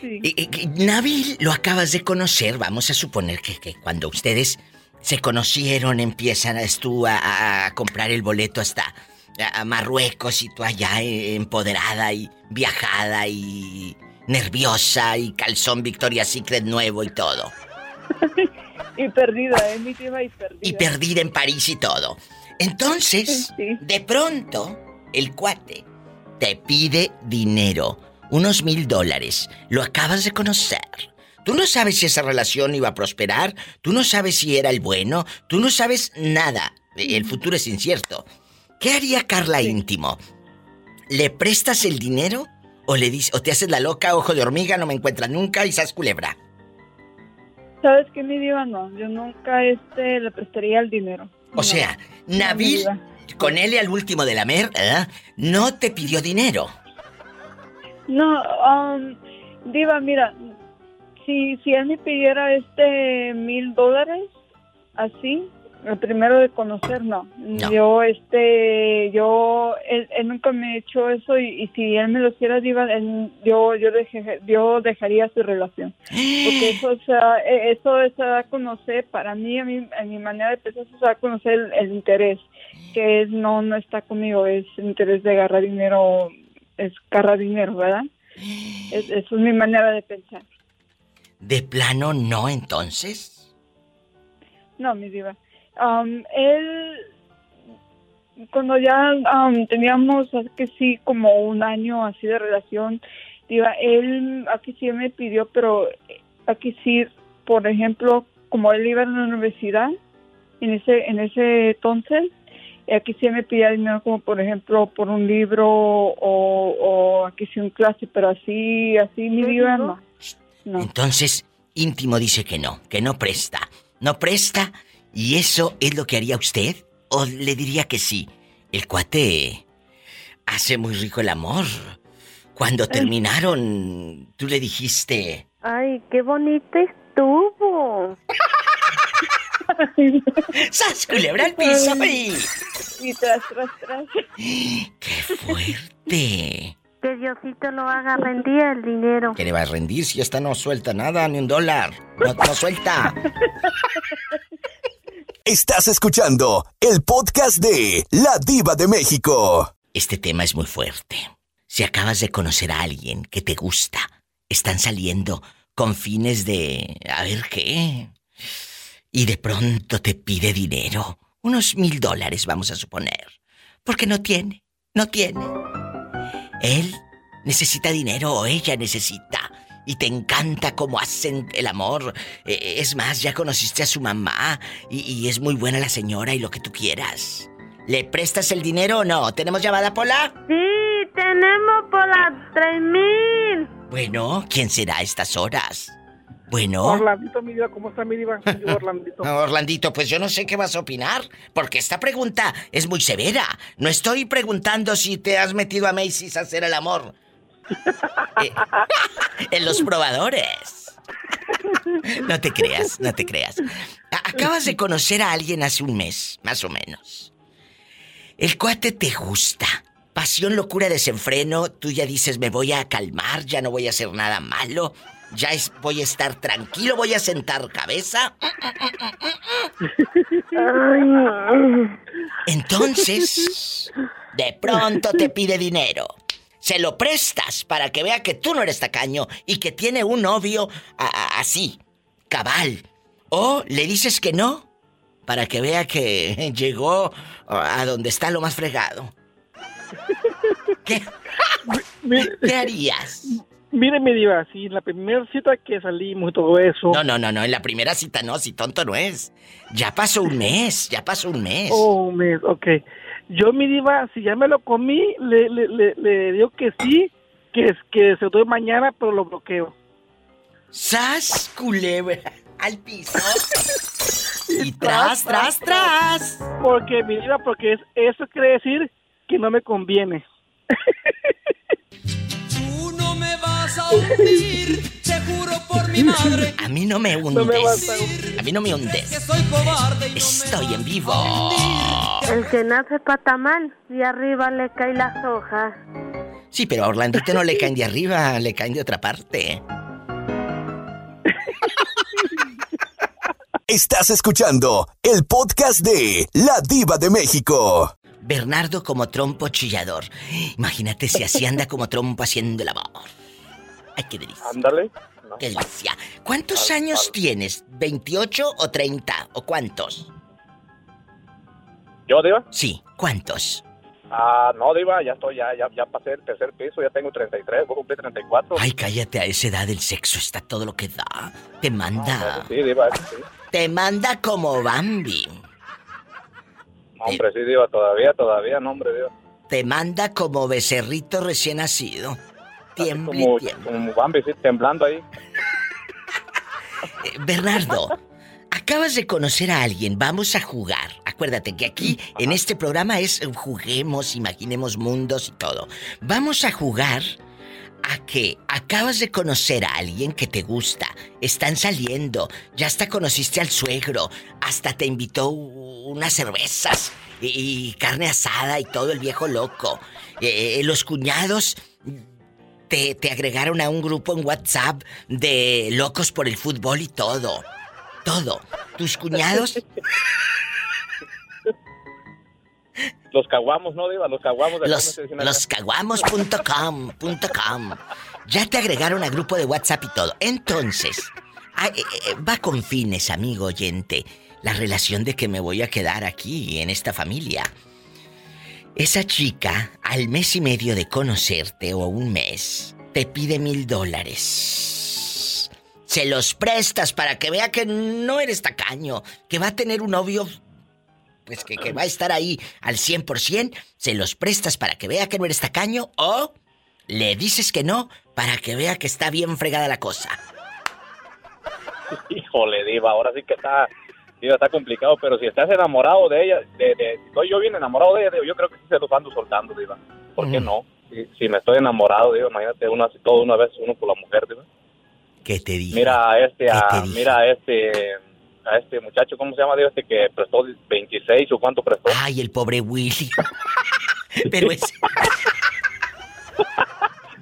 Sí. Eh, eh, Nabil lo acabas de conocer. Vamos a suponer que, que cuando ustedes se conocieron empiezan a, tú a, a comprar el boleto hasta a, Marruecos y tú allá eh, empoderada y viajada y nerviosa y calzón Victoria's Secret nuevo y todo. Y perdida, ¿eh? Mi diva y perdida. y perdida en París y todo. Entonces, de pronto, el cuate te pide dinero, unos mil dólares. Lo acabas de conocer. Tú no sabes si esa relación iba a prosperar, tú no sabes si era el bueno, tú no sabes nada. El futuro es incierto. ¿Qué haría Carla íntimo? ¿Le prestas el dinero o le dices o te haces la loca, ojo de hormiga, no me encuentras nunca y sas culebra? ¿Sabes qué, mi diva? No, yo nunca este, le prestaría el dinero. O sea, Nabil, con él al último de la mer, ¿eh? no te pidió dinero. No, um, Diva, mira, si, si él me pidiera este mil dólares, así, el primero de conocer, no. Yo, este, yo, él, él nunca me ha hecho eso y, y si él me lo hiciera, Diva, él- yo, yo, deje- yo dejaría su relación. Porque eso, o sea, eh, eso se da a conocer, para mí, a mi, a mi manera de pensar, eso se da a conocer el, el interés, que es, no, no está conmigo, es interés de agarrar dinero, es agarrar dinero, ¿verdad? Es, eso es mi manera de pensar. ¿De plano no entonces? No, mi diva. Um, él, cuando ya um, teníamos, que sí, como un año así de relación, diva, él aquí sí me pidió, pero aquí sí, por ejemplo, como él iba a la universidad, en ese, en ese entonces, aquí sí me pedía dinero como por ejemplo por un libro o, o aquí sí un clase, pero así, así mi diva no. No. Entonces, íntimo dice que no, que no presta. No presta y eso es lo que haría usted o le diría que sí. El cuate hace muy rico el amor. Cuando terminaron, tú le dijiste, Ay, qué bonito estuvo. ¡Sas, culebra al piso y... Y tras, tras, tras. ¡Qué fuerte! Que Diosito lo haga rendir el dinero. ¿Qué le va a rendir si esta no suelta nada, ni un dólar? No, no suelta. Estás escuchando el podcast de La Diva de México. Este tema es muy fuerte. Si acabas de conocer a alguien que te gusta, están saliendo con fines de... a ver qué. Y de pronto te pide dinero. Unos mil dólares, vamos a suponer. Porque no tiene, no tiene. Él necesita dinero o ella necesita. Y te encanta cómo hacen el amor. Eh, es más, ya conociste a su mamá y, y es muy buena la señora y lo que tú quieras. ¿Le prestas el dinero o no? ¿Tenemos llamada, Pola? Sí, tenemos tres mil. Bueno, ¿quién será a estas horas? Bueno. Orlandito, mi diva, ¿cómo está mi diva? Yo, Orlandito. Orlandito, pues yo no sé qué vas a opinar, porque esta pregunta es muy severa. No estoy preguntando si te has metido a Macy's a hacer el amor. Eh, en los probadores. No te creas, no te creas. Acabas de conocer a alguien hace un mes, más o menos. El cuate te gusta. Pasión, locura, desenfreno. Tú ya dices, me voy a calmar, ya no voy a hacer nada malo. Ya es, voy a estar tranquilo, voy a sentar cabeza. Entonces, de pronto te pide dinero. Se lo prestas para que vea que tú no eres tacaño y que tiene un novio así, cabal. O le dices que no para que vea que llegó a donde está lo más fregado. ¿Qué? ¿Qué harías? Mire, mi diva, sí, la primera cita que salimos y todo eso. No, no, no, no, en la primera cita no, si tonto no es. Ya pasó un mes, ya pasó un mes. Oh, un mes, ok. Yo, mi diva, si ya me lo comí, le, le, le, le digo que sí, que, es- que se lo doy mañana, pero lo bloqueo. ¡Sas, culebra! Al piso. Y tras, tras, tras. Porque, mi diva, porque es, eso quiere decir que no me conviene. Vas a hundir, te juro por mi madre. A mí no me No me vas hundes. A mí no me hundes. Soy cobarde y Estoy en vivo. El que nace patamán y arriba le caen las hojas. Sí, pero a Orlandito no le caen de arriba, le caen de otra parte. Estás escuchando el podcast de La Diva de México. Bernardo como trompo chillador. Imagínate si así anda como trompo haciendo el amor. Ay, qué delicia. Ándale. Qué delicia. ¿Cuántos años tienes? ¿28 o 30? ¿O cuántos? ¿Yo, Diva? Sí, ¿cuántos? Ah, no, Diva, ya estoy, ya, ya, ya pasé el tercer piso, ya tengo 33, voy a cumplir 34. Ay, cállate, a esa edad el sexo está todo lo que da. Te manda. Sí, Diva, sí. Te manda como Bambi. No, hombre, sí, Diva, todavía, todavía, no, hombre, Diva. Te manda como becerrito recién nacido. Como, tiemble. como Bambi, sí, temblando ahí. Eh, Bernardo, acabas de conocer a alguien, vamos a jugar. Acuérdate que aquí en este programa es eh, juguemos, imaginemos mundos y todo. Vamos a jugar a que acabas de conocer a alguien que te gusta, están saliendo, ya hasta conociste al suegro, hasta te invitó unas cervezas y, y carne asada y todo el viejo loco. Eh, los cuñados te, te agregaron a un grupo en WhatsApp de locos por el fútbol y todo. Todo. Tus cuñados. Los caguamos, ¿no, Diva? Los caguamos. de Los, los caguamos.com, com. Ya te agregaron a grupo de WhatsApp y todo. Entonces, ah, eh, eh, va con fines, amigo oyente, la relación de que me voy a quedar aquí, en esta familia. Esa chica, al mes y medio de conocerte o un mes, te pide mil dólares. Se los prestas para que vea que no eres tacaño, que va a tener un novio, pues que, que va a estar ahí al 100%. Se los prestas para que vea que no eres tacaño o le dices que no para que vea que está bien fregada la cosa. Híjole, Diva, ahora sí que está, Diva, está complicado, pero si estás enamorado de ella, de, de, si estoy yo bien enamorado de ella, yo creo que sí se los ando soltando, Diva. ¿Por qué no? Si, si me estoy enamorado, Diva, imagínate uno así todo una vez, uno por la mujer, Diva. ¿Qué te dije? Mira a este, ¿Qué a, mira a este, a este muchacho, ¿cómo se llama, Diva? Este que prestó 26 o cuánto prestó. Ay, el pobre Willy. Pero es...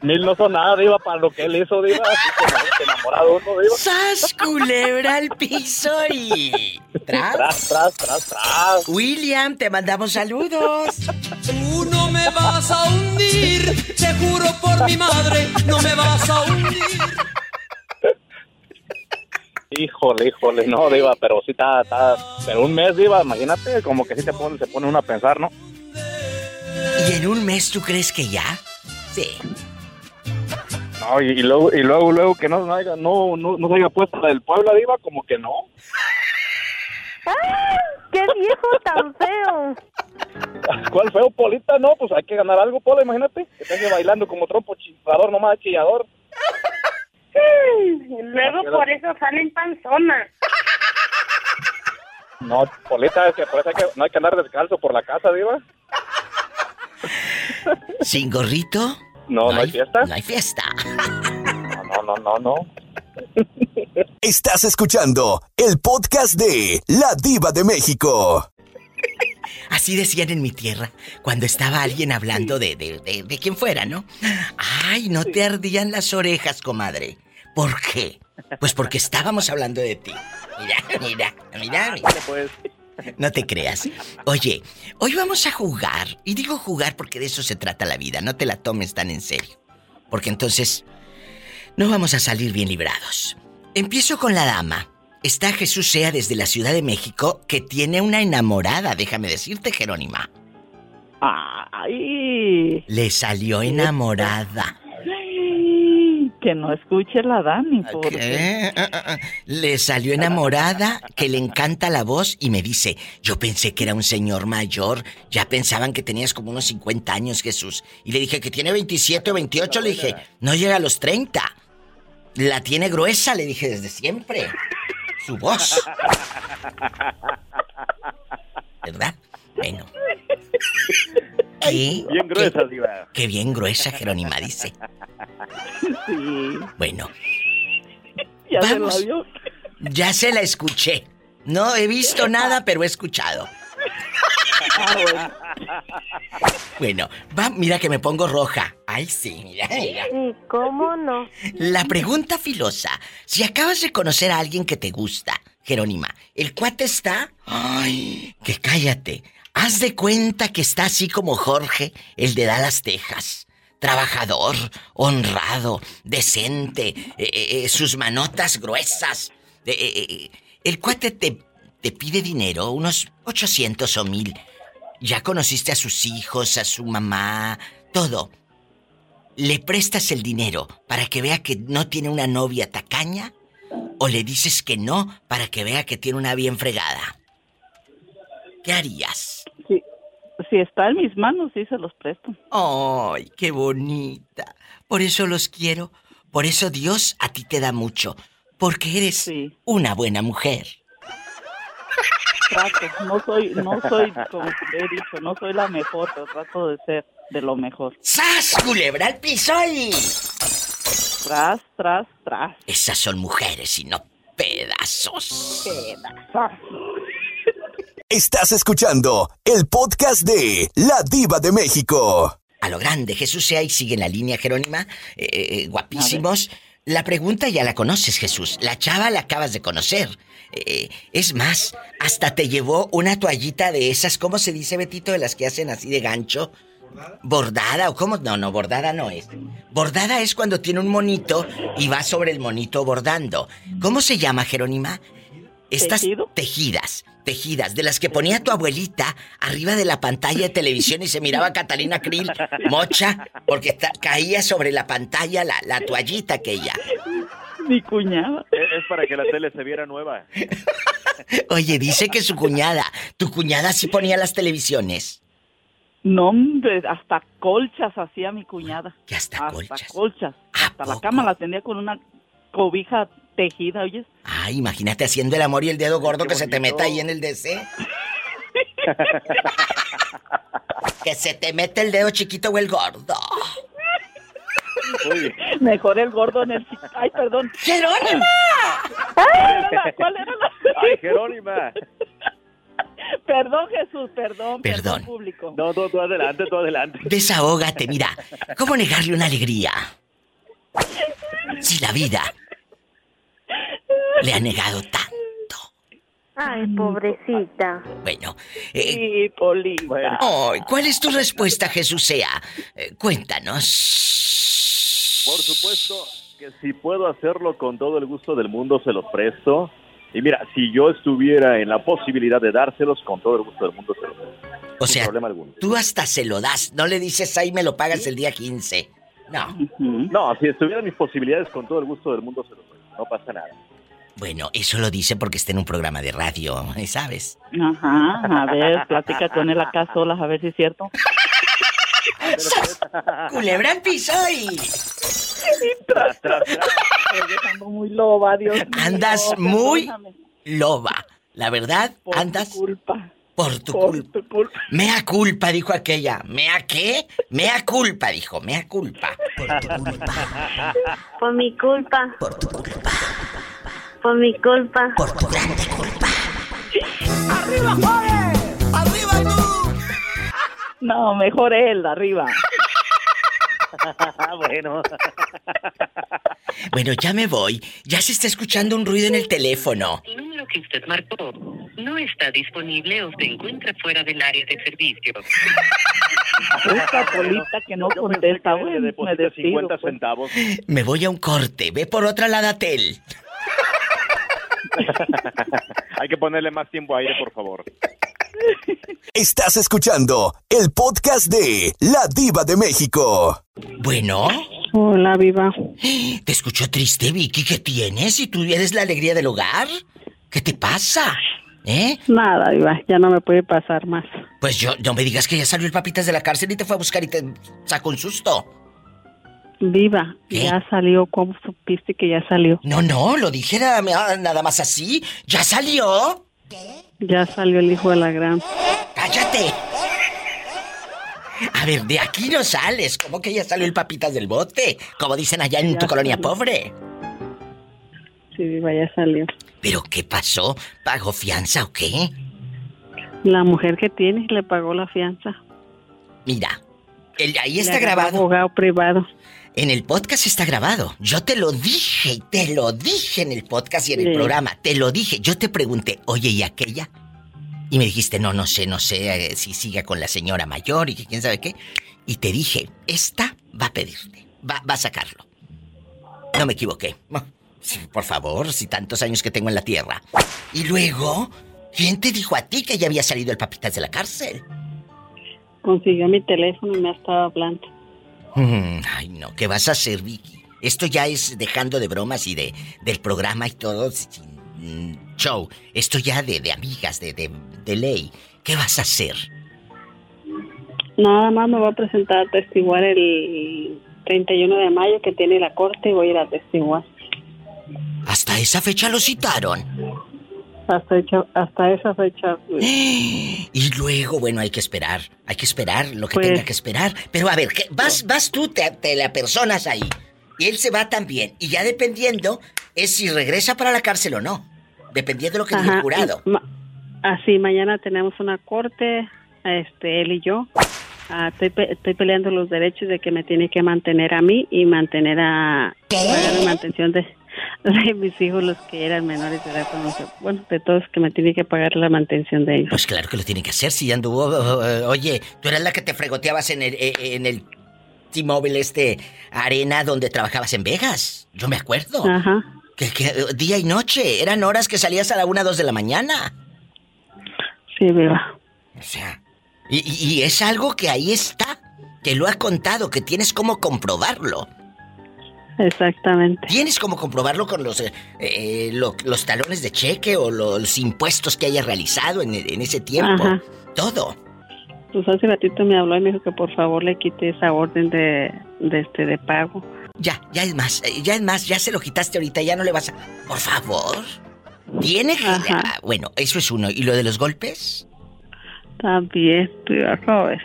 Mil no son nada, Diva, para lo que él hizo, Diva. Así que imagínate, enamorado uno, Diva. ¡Sas, culebra al piso y... Tras, tras, tras, tras. William, te mandamos saludos. Tú no me vas a hundir, te juro por mi madre, no me vas a hundir. Híjole, híjole, no, Diva, pero sí está, está, pero un mes, Diva, imagínate, como que sí te pone, se pone uno a pensar, ¿no? ¿Y en un mes tú crees que ya? Sí. No, y, y luego, y luego, luego que no, no, haya, no, no, no se haya puesto la del Puebla, Diva, como que no. ¡Ah! ¡Qué viejo tan feo! ¿Cuál feo, Polita? No, pues hay que ganar algo, Pola, imagínate. Que hace bailando como trompo chiflador, nomás chillador. Y luego por eso salen panzonas. No, Polita, es que por eso hay que, no hay que andar descalzo por la casa, Diva. ¿Sin gorrito? No, no, hay fiesta. No hay fiesta. No, no, no, no. Estás escuchando el podcast de La Diva de México. Así decían en mi tierra, cuando estaba alguien hablando de, de, de, de quien fuera, ¿no? Ay, no te ardían las orejas, comadre. ¿Por qué? Pues porque estábamos hablando de ti. Mira, mira, mira, mira. No te creas. Oye, hoy vamos a jugar. Y digo jugar porque de eso se trata la vida. No te la tomes tan en serio. Porque entonces no vamos a salir bien librados. Empiezo con la dama. Está Jesús Sea desde la Ciudad de México que tiene una enamorada, déjame decirte, Jerónima. Ay. Le salió enamorada. Que no escuche la Dani, porque... ¿Qué? Ah, ah, ah. Le salió enamorada, que le encanta la voz y me dice, yo pensé que era un señor mayor, ya pensaban que tenías como unos 50 años, Jesús. Y le dije que tiene 27 o 28, le dije, no llega a los 30. La tiene gruesa, le dije desde siempre. Su voz. ¿Verdad? Bueno. ¿Qué? Bien gruesa, Diva. Qué bien gruesa, Jerónima dice. Sí. Bueno, Ya se la vio. ya se la escuché. No he visto nada, pero he escuchado. Ah, bueno. Va, mira que me pongo roja. Ay, sí, mira, ¿cómo no? La pregunta filosa. Si acabas de conocer a alguien que te gusta, Jerónima, ¿el cuate está? Ay, que cállate. Haz de cuenta que está así como Jorge, el de Dallas, Texas. Trabajador, honrado, decente, eh, eh, eh, sus manotas gruesas. El cuate te, te pide dinero, unos 800 o mil. Ya conociste a sus hijos, a su mamá, todo. ¿Le prestas el dinero para que vea que no tiene una novia tacaña? ¿O le dices que no para que vea que tiene una bien fregada? ¿Qué harías? Si está en mis manos, sí se los presto. ¡Ay, qué bonita! Por eso los quiero. Por eso Dios a ti te da mucho. Porque eres una buena mujer. Trato. No soy, no soy, como he dicho, no soy la mejor, pero trato de ser de lo mejor. ¡Sas, culebra al piso y... Tras, tras, tras. Esas son mujeres y no pedazos. Estás escuchando el podcast de La Diva de México. A lo grande, Jesús sea y sigue en la línea, Jerónima. Eh, eh, guapísimos. La pregunta ya la conoces, Jesús. La chava la acabas de conocer. Eh, es más, hasta te llevó una toallita de esas, ¿cómo se dice, Betito? De las que hacen así de gancho. ¿Bordada o cómo? No, no, bordada no es. Bordada es cuando tiene un monito y va sobre el monito bordando. ¿Cómo se llama, Jerónima? Estas tejidas, tejidas, de las que ponía tu abuelita arriba de la pantalla de televisión y se miraba a Catalina Krill, mocha, porque está- caía sobre la pantalla la, la toallita aquella. Mi cuñada. Es, es para que la tele se viera nueva. Oye, dice que su cuñada, tu cuñada sí ponía las televisiones. No, hombre, hasta colchas hacía mi cuñada. ¿Qué hasta, colchas? colchas. Hasta la cama la tenía con una cobija tejida, ¿oyes? Ay, imagínate haciendo el amor y el dedo gordo que se te meta ahí en el DC. que se te mete el dedo chiquito o el gordo. Mejor el gordo en el... Ay, perdón. ¡Jerónima! ¿Cuál era la- ¿Cuál era la... ¡Ay, Jerónima! Perdón, Jesús, perdón, Perdón. perdón, público. No, tú, tú adelante, tú adelante. Desahógate, mira. ¿Cómo negarle una alegría? Si la vida le ha negado tanto. Ay, pobrecita. Bueno, eh, Sí, Polita. ay, ¿cuál es tu respuesta, Jesús sea? Eh, cuéntanos. Por supuesto que si puedo hacerlo con todo el gusto del mundo, se los presto. Y mira, si yo estuviera en la posibilidad de dárselos, con todo el gusto del mundo se los presto. O sea, problema alguno. tú hasta se lo das. No le dices, ahí me lo pagas el día 15. No. No, si estuvieran mis posibilidades, con todo el gusto del mundo se los doy. No pasa nada. Bueno, eso lo dice porque está en un programa de radio, ¿eh? ¿sabes? Ajá, a ver, plática con él acá solas, a ver si es cierto. Culebra al piso y... Tras, tras, tras. Oye, ando muy loba, Dios mío. Andas muy perdóname. loba. La verdad, Por andas... tu culpa. Por tu Por culpa. tu culpa. Mea culpa, dijo aquella. ¿Mea qué? Mea culpa, dijo. Mea culpa. Por tu culpa. Por mi culpa. Por tu culpa. Por mi culpa. Por tu grande culpa. ¡Arriba, Juárez! ¡Arriba tú! No, mejor él, arriba. bueno. Bueno, ya me voy. Ya se está escuchando un ruido en el teléfono. El número que usted marcó no está disponible o se encuentra fuera del área de servicio. Esta polita que no contesta, me deposita despido. 50 pues. centavos. Me voy a un corte. Ve por otra Ladatel. Hay que ponerle más tiempo a aire, por favor. Estás escuchando el podcast de La Diva de México. Bueno. Hola, viva. Te escucho triste, Vicky. ¿Qué tienes? ¿Y tú eres la alegría del hogar? ¿Qué te pasa? ¿Eh? Nada, viva, ya no me puede pasar más. Pues yo, no me digas que ya salió el papitas de la cárcel y te fue a buscar y te sacó un susto. Viva, ya salió, ¿cómo supiste que ya salió? No, no, lo dije nada, nada más así. ¿Ya salió? Ya salió el hijo de la gran. ¡Cállate! A ver, de aquí no sales. ¿Cómo que ya salió el papitas del bote? Como dicen allá en Ya tu colonia pobre. Sí, viva, ya salió. ¿Pero qué pasó? ¿Pagó fianza o qué? La mujer que tiene le pagó la fianza. Mira, el- ahí está grabado. Abogado privado. En el podcast está grabado. Yo te lo dije, te lo dije en el podcast y en el programa. Te lo dije. Yo te pregunté, oye, ¿y aquella? Y me dijiste, no, no sé, no sé eh, si siga con la señora mayor y que quién sabe qué. Y te dije, esta va a pedirte, va, va a sacarlo. No me equivoqué. Por favor, si tantos años que tengo en la tierra. Y luego, ¿quién te dijo a ti que ya había salido el papitas de la cárcel? Consiguió mi teléfono y me estaba hablando. Mm, Ay, no, ¿qué vas a hacer, Vicky? Esto ya es dejando de bromas y de del programa y todo sin, mm, show. Esto ya de, de amigas, de, de, de ley. ¿Qué vas a hacer? Nada más me voy a presentar a testiguar el 31 de mayo que tiene la corte y voy a ir a testiguar. Hasta esa fecha lo citaron. Hasta, hecho- hasta esa fecha. pues, Y luego, bueno, hay que esperar. Hay que esperar lo que Pues- tenga que esperar. Pero a ver, ¿qué? vas, vas tú, te, te la personas ahí. Y él se va también. Y ya dependiendo, es si regresa para la cárcel o no. Dependiendo de lo que diga el jurado. ma- así, mañana tenemos una corte, este, él y yo. Ah, estoy, pe- estoy peleando los derechos de que me tiene que mantener a mí y mantener a... la mantención de, de mis hijos, los que eran menores de edad. Bueno, de todos que me tiene que pagar la mantención de ellos. Pues claro que lo tiene que hacer si ya anduvo. eh, oye, tú eras la que te fregoteabas en el, eh, en el T-Mobile este arena donde trabajabas en Vegas. Yo me acuerdo. Ajá. Que, que, día y noche. Eran horas que salías a la una, dos de la mañana. Sí, viva. O sea. Y, y- es algo que ahí está. Te lo ha contado, que tienes cómo comprobarlo. Exactamente. Tienes cómo comprobarlo con los, eh, eh, lo- los talones de cheque o lo- los impuestos que hayas realizado en, en ese tiempo. Ajá. Todo. Pues hace ratito me habló y me dijo que por favor le quite esa orden de, de este de pago. Ya, ya es más, eh, ya es más, ya se lo quitaste ahorita, ya no le vas a... Por favor. Tiene. Ah, bueno, eso es uno. ¿Y lo de los golpes? También, ¿cómo ves?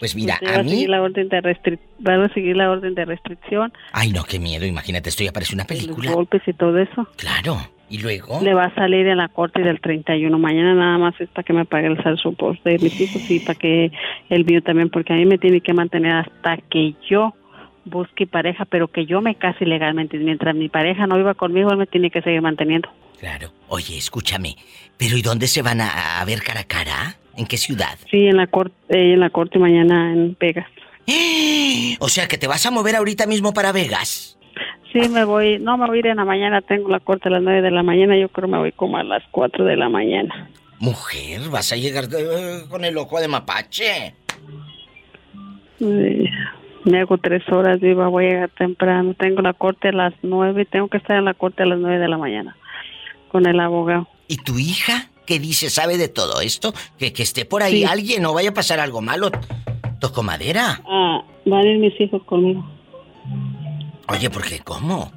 Pues mira, Usted a mí... seguir la orden de restric- va a seguir la orden de restricción, Ay, no, qué miedo, imagínate, esto ya parece una película. los golpes y todo eso. Claro. ¿Y luego? Le va a salir en la corte del 31. Mañana nada más es para que me pague el saldo de mis hijos y para que el mío también, porque a mí me tiene que mantener hasta que yo busque pareja, pero que yo me case legalmente. Mientras mi pareja no viva conmigo, él me tiene que seguir manteniendo. Claro. Oye, escúchame. ¿Pero y dónde se van a, a ver cara a cara? ¿En qué ciudad? Sí, en la corte, en la corte mañana en Vegas. O sea, que te vas a mover ahorita mismo para Vegas. Sí, me voy, no me voy a ir en la mañana, tengo la corte a las 9 de la mañana, yo creo me voy como a las 4 de la mañana. Mujer, vas a llegar eh, con el ojo de mapache. Sí. Me hago tres horas, Diva. Voy a llegar temprano. Tengo la corte a las nueve. Tengo que estar en la corte a las nueve de la mañana con el abogado. ¿Y tu hija? ¿Qué dice? ¿Sabe de todo esto? Que, que esté por ahí Sí. alguien, no vaya a pasar algo malo. ¿Toco madera? Ah, van a ir mis hijos conmigo. Oye, ¿por qué? ¿Cómo?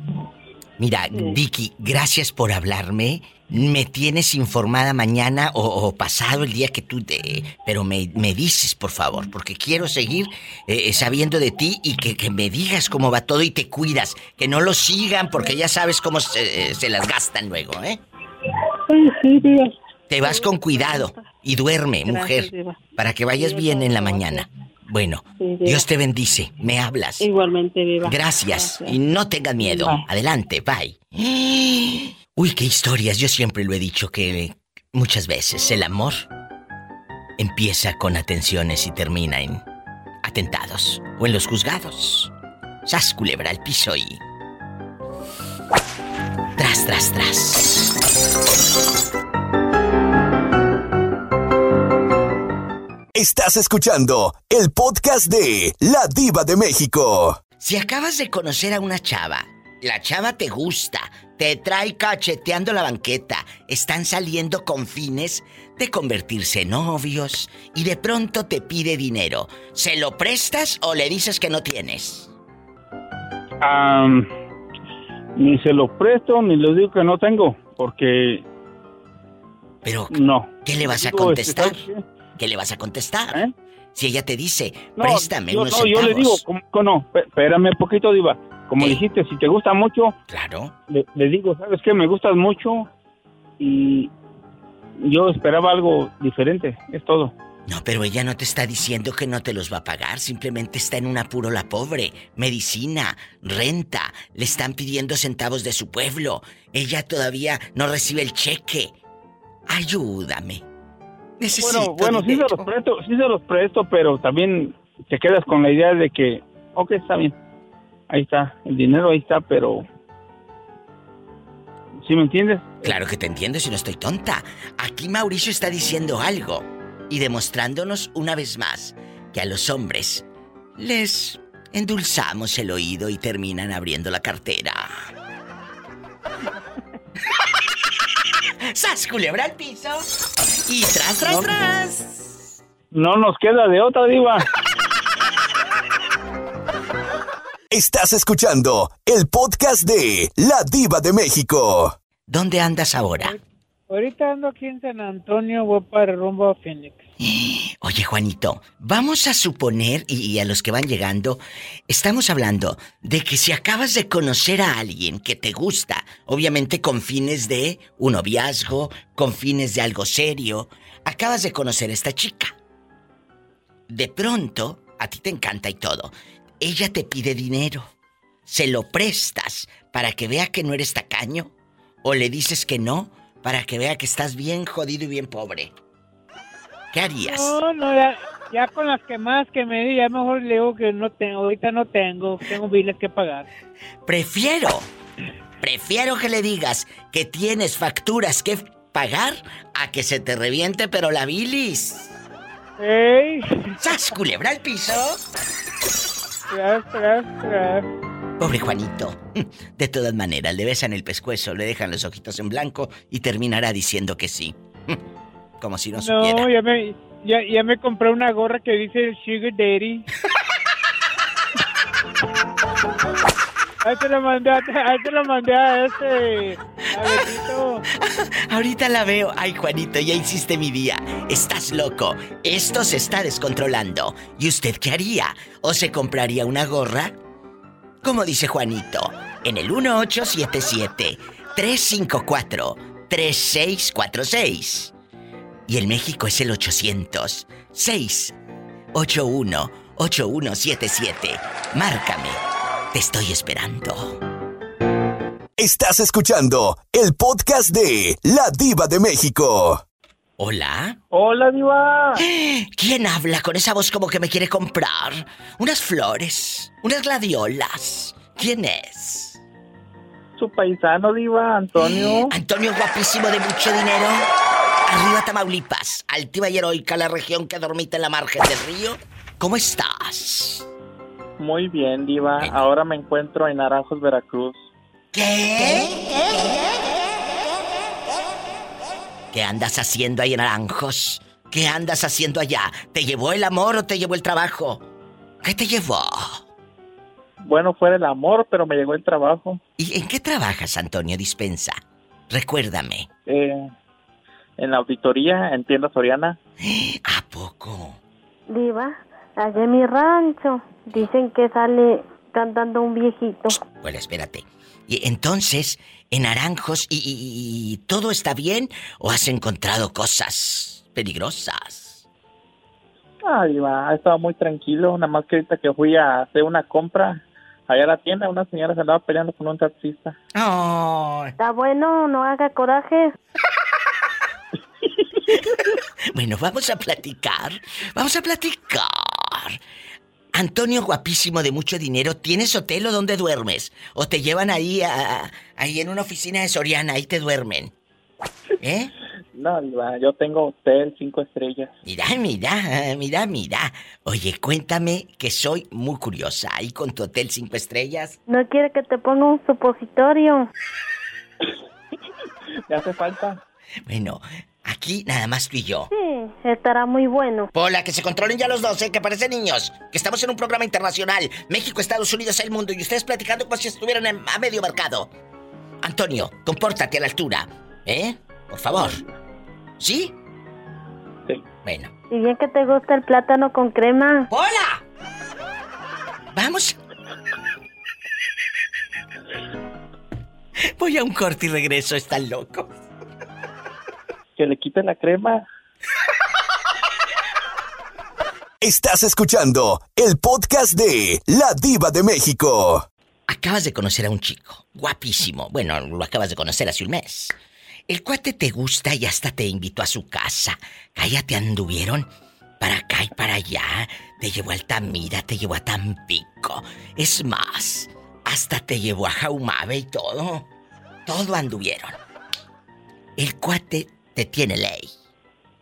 Mira, Vicky, gracias por hablarme. Me tienes informada mañana o, o pasado el día que tú te... Pero me, me dices, por favor, porque quiero seguir eh, sabiendo de ti y que, que me digas cómo va todo y te cuidas. Que no lo sigan porque ya sabes cómo se, eh, se las gastan luego, ¿eh? Ay, sí, Diva. Te vas con cuidado y duerme, mujer, para que vayas bien en la mañana. Bueno, Sí. Dios te bendice, me hablas. Igualmente, Diva. Gracias. Y no tengas miedo. Bye. Adelante, bye. Uy, qué historias. Yo siempre lo he dicho que muchas veces el amor empieza con atenciones y termina en atentados o en los juzgados. Sas culebra al piso y. Tras, tras, tras. Estás escuchando el podcast de La Diva de México. Si acabas de conocer a una chava, la chava te gusta, te trae cacheteando la banqueta, están saliendo con fines de convertirse en novios y de pronto te pide dinero, ¿se lo prestas o le dices que no tienes? Ni se lo presto ni le digo que no tengo, porque Pero no. ¿qué le vas a este, contestar? ¿sabes qué? ¿Qué le vas a contestar? Si ella te dice, No, préstame yo, unos no, yo le centavos. digo, ¿cómo no? Espérame un poquito, Diva. Como dijiste, si te gusta mucho, claro. le, le digo, ¿sabes qué? Me gustas mucho y yo esperaba algo diferente, es todo. No, pero ella no te está diciendo que no te los va a pagar, simplemente está en un apuro la pobre. Medicina, renta, le están pidiendo centavos de su pueblo. Ella todavía no recibe el cheque. Ayúdame. Bueno, bueno, sí se los presto, sí se los presto, pero también te quedas con la idea de que, ok, está bien, ahí está, el dinero ahí está, pero... ¿Sí me entiendes? Claro que te entiendo si no estoy tonta. Aquí Mauricio está diciendo algo y demostrándonos una vez más que a los hombres les endulzamos el oído y terminan abriendo la cartera. ¡Sas, culebra al piso! Y tras, tras, No. tras. No nos queda de otra, Diva. Estás escuchando el podcast de La Diva de México. ¿Dónde andas ahora? Ahorita ando aquí en San Antonio, voy para rumbo a Phoenix. Oye, Juanito, vamos a suponer, y, a los que van llegando, estamos hablando de que si acabas de conocer a alguien que te gusta, obviamente con fines de un noviazgo, con fines de algo serio, acabas de conocer a esta chica. De pronto, a ti te encanta y todo, ella te pide dinero, se lo prestas para que vea que no eres tacaño, o le dices que no para que vea que estás bien jodido y bien pobre. ¿Qué harías? No, no, ya, ya con las que más que me di, ya mejor le digo que no tengo, ahorita no tengo, tengo biles que pagar. Prefiero, prefiero que le digas que tienes facturas que pagar a que se te reviente pero la bilis. ¡Ey! ¡Sas, culebra al piso! Tras, tras, tras. Pobre Juanito. De todas maneras, le besan el pescuezo, le dejan los ojitos en blanco y terminará diciendo que sí. Como si no supiera. No, ya me, ya, ya me compré una gorra que dice Sugar Daddy. Ahí te lo mandé, a- ahí te lo mandé a este, a. Ahorita la veo. Ay, Juanito, ya hiciste mi día. Estás loco. Esto se está descontrolando. ¿Y usted qué haría? ¿O se compraría una gorra? Como dice Juanito, en el 1877-354-3646. Y en México es el 800-681-8177. Márcame. Te estoy esperando. Estás escuchando el podcast de La Diva de México. ¿Hola? Hola, Diva. ¿Quién habla con esa voz como que me quiere comprar? Unas flores, unas gladiolas. ¿Quién es? Su paisano, Diva, Antonio. Antonio guapísimo de mucho dinero. Arriba Tamaulipas, altiva y heroica la región que dormita en la margen del río. ¿Cómo estás? Muy bien, Diva. Ahora me encuentro en Naranjos, Veracruz. ¿Qué? ¿Qué andas haciendo ahí en Naranjos? ¿Qué andas haciendo allá? ¿Te llevó el amor o te llevó el trabajo? ¿Qué te llevó? Bueno, fue el amor, pero me llegó el trabajo. ¿Y en qué trabajas, Antonio Dispensa? Recuérdame. Eh, en la auditoría, en tienda Soriana. ¿A poco? Diva, allá en mi rancho dicen que sale cantando un viejito. Bueno, espérate. Y entonces, en Naranjos, y, y- y todo está bien o has encontrado cosas peligrosas? Ah, Diva, ha estado muy tranquilo. Nada más que ahorita que fui a hacer una compra allá a la tienda, una señora se andaba peleando con un taxista. Está bueno, no haga coraje. Bueno, vamos a platicar. Vamos a platicar. Antonio, guapísimo de mucho dinero, ¿tienes hotel o dónde duermes? ¿O te llevan ahí a, ahí en una oficina de Soriana, ahí te duermen? ¿Eh? No, yo tengo hotel cinco estrellas. Mira, mira, mira, mira. Oye, cuéntame que soy muy curiosa. Ahí con tu hotel cinco estrellas. No quiere que te ponga un supositorio. ¿Me hace falta? Bueno, aquí nada más tú y yo. Sí, estará muy bueno. Hola, que se controlen ya los dos, ¿eh? que parecen niños. Que estamos en un programa internacional. México, Estados Unidos, el mundo. Y ustedes platicando como si estuvieran en- a medio mercado. Antonio, compórtate a la altura. ¿Eh? Por favor. ¿Sí? Sí. Bueno. Y bien que te gusta el plátano con crema. ¡Hola! Vamos. Voy a un corte y regreso, están locos. Que le quiten la crema. Estás escuchando el podcast de La Diva de México. Acabas de conocer a un chico, guapísimo. Bueno, lo acabas de conocer hace un mes. El cuate te gusta y hasta te invitó a su casa. Cállate, anduvieron para acá y para allá. Te llevó a Altamira, te llevó a Tampico. Es más, hasta te llevó a Jaumabe y todo. Todo anduvieron. El cuate te tiene ley.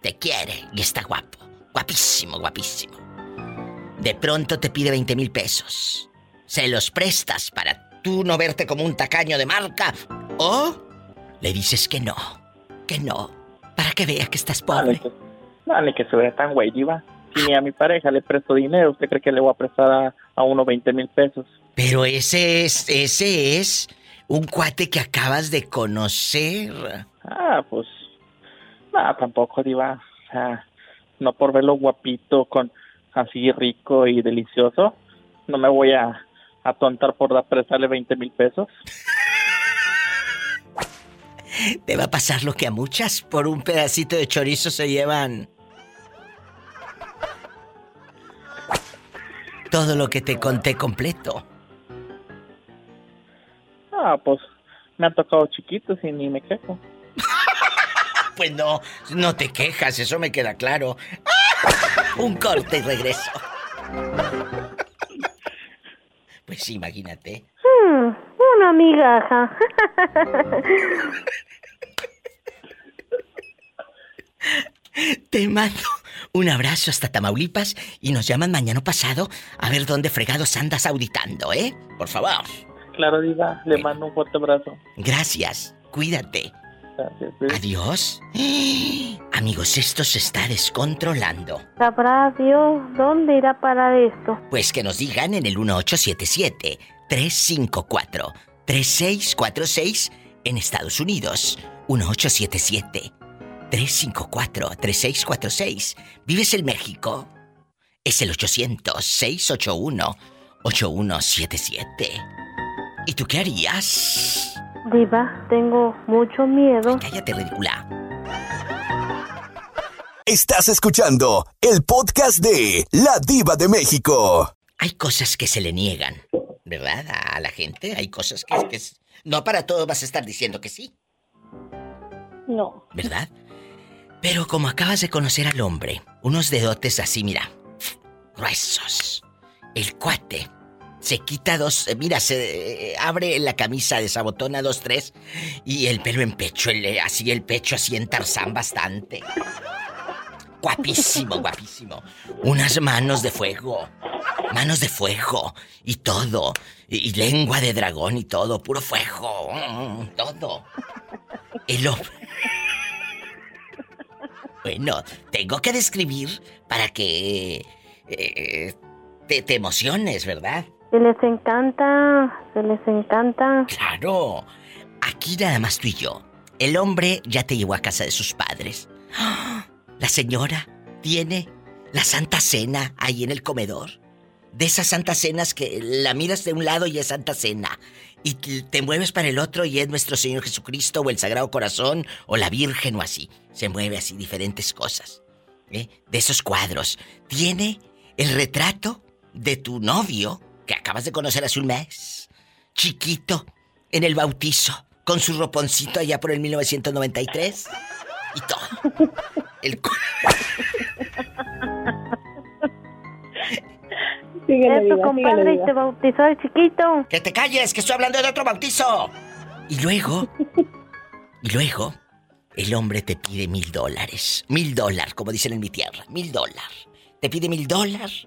Te quiere y está guapo. Guapísimo, guapísimo. De pronto te pide 20 mil pesos. Se los prestas para tú no verte como un tacaño de marca. O le dices que no. Que no. Para que vea que estás pobre. No, ni que se vea tan güey, Diva. Si ni a mi pareja le presto dinero, ¿usted cree que le voy a prestar a, a uno 20 mil pesos? Pero ese es, ese es un cuate que acabas de conocer. Ah, pues. No, tampoco, Diva. O sea, no por verlo guapito, con así rico y delicioso, no me voy a atontar por dar- prestarle 20 mil pesos. Te va a pasar lo que a muchas por un pedacito de chorizo se llevan. Todo lo que te conté completo. Ah, pues me han tocado chiquitos y ni me quejo. Pues no, no te quejas, eso me queda claro. Un corte y regreso. Pues sí, imagínate. Hmm, una migaja. Te mando un abrazo hasta Tamaulipas y nos llaman mañana pasado a ver dónde fregados andas auditando, ¿eh? Por favor. Claro, Diva, le mando un fuerte abrazo. Gracias. Cuídate. Gracias. Adiós. Amigos, esto se está descontrolando. Sabrá Dios dónde irá a parar esto. Pues que nos digan en el 1877-354-3646 en Estados Unidos. 1877-354-3646. ¿Vives en México? Es el 800-681-8177. ¿Y tú qué harías? Diva, tengo mucho miedo. Cállate, ridícula. Estás escuchando el podcast de La Diva de México. Hay cosas que se le niegan, ¿verdad? A la gente. Hay cosas que, que es- no para todos vas a estar diciendo que sí, No. ¿verdad? Pero como acabas de conocer al hombre, unos dedotes así, mira, gruesos. El cuate se quita dos, eh, mira, se eh, abre la camisa, desabotona dos, tres, y el pelo en pecho, eh, así el pecho así en tarzán bastante. Guapísimo, guapísimo. Unas manos de fuego. Manos de fuego. Y todo. Y, lengua de dragón y todo. Puro fuego. mm, todo. El hombre. Bueno, tengo que describir para que te, te emociones, ¿verdad? Se les encanta, se les encanta. Claro. Aquí nada más tú y yo. El hombre ya te llevó a casa de sus padres. La señora tiene la Santa Cena ahí en el comedor. De esas Santas Cenas que la miras de un lado y es Santa Cena. Y te mueves para el otro y es nuestro Señor Jesucristo o el Sagrado Corazón o la Virgen o así. Se mueve así diferentes cosas. ¿eh? De esos cuadros. Tiene el retrato de tu novio que acabas de conocer hace un mes. Chiquito, en el bautizo, con su roponcito allá por el 1993. Y todo. El Es tu compadre y te bautizó de chiquito. ¡Que te calles! ¡Que estoy hablando de otro bautizo! Y luego. Y luego. El hombre te pide mil dólares. Mil dólares, como dicen en mi tierra. Mil dólares. Te pide mil dólares.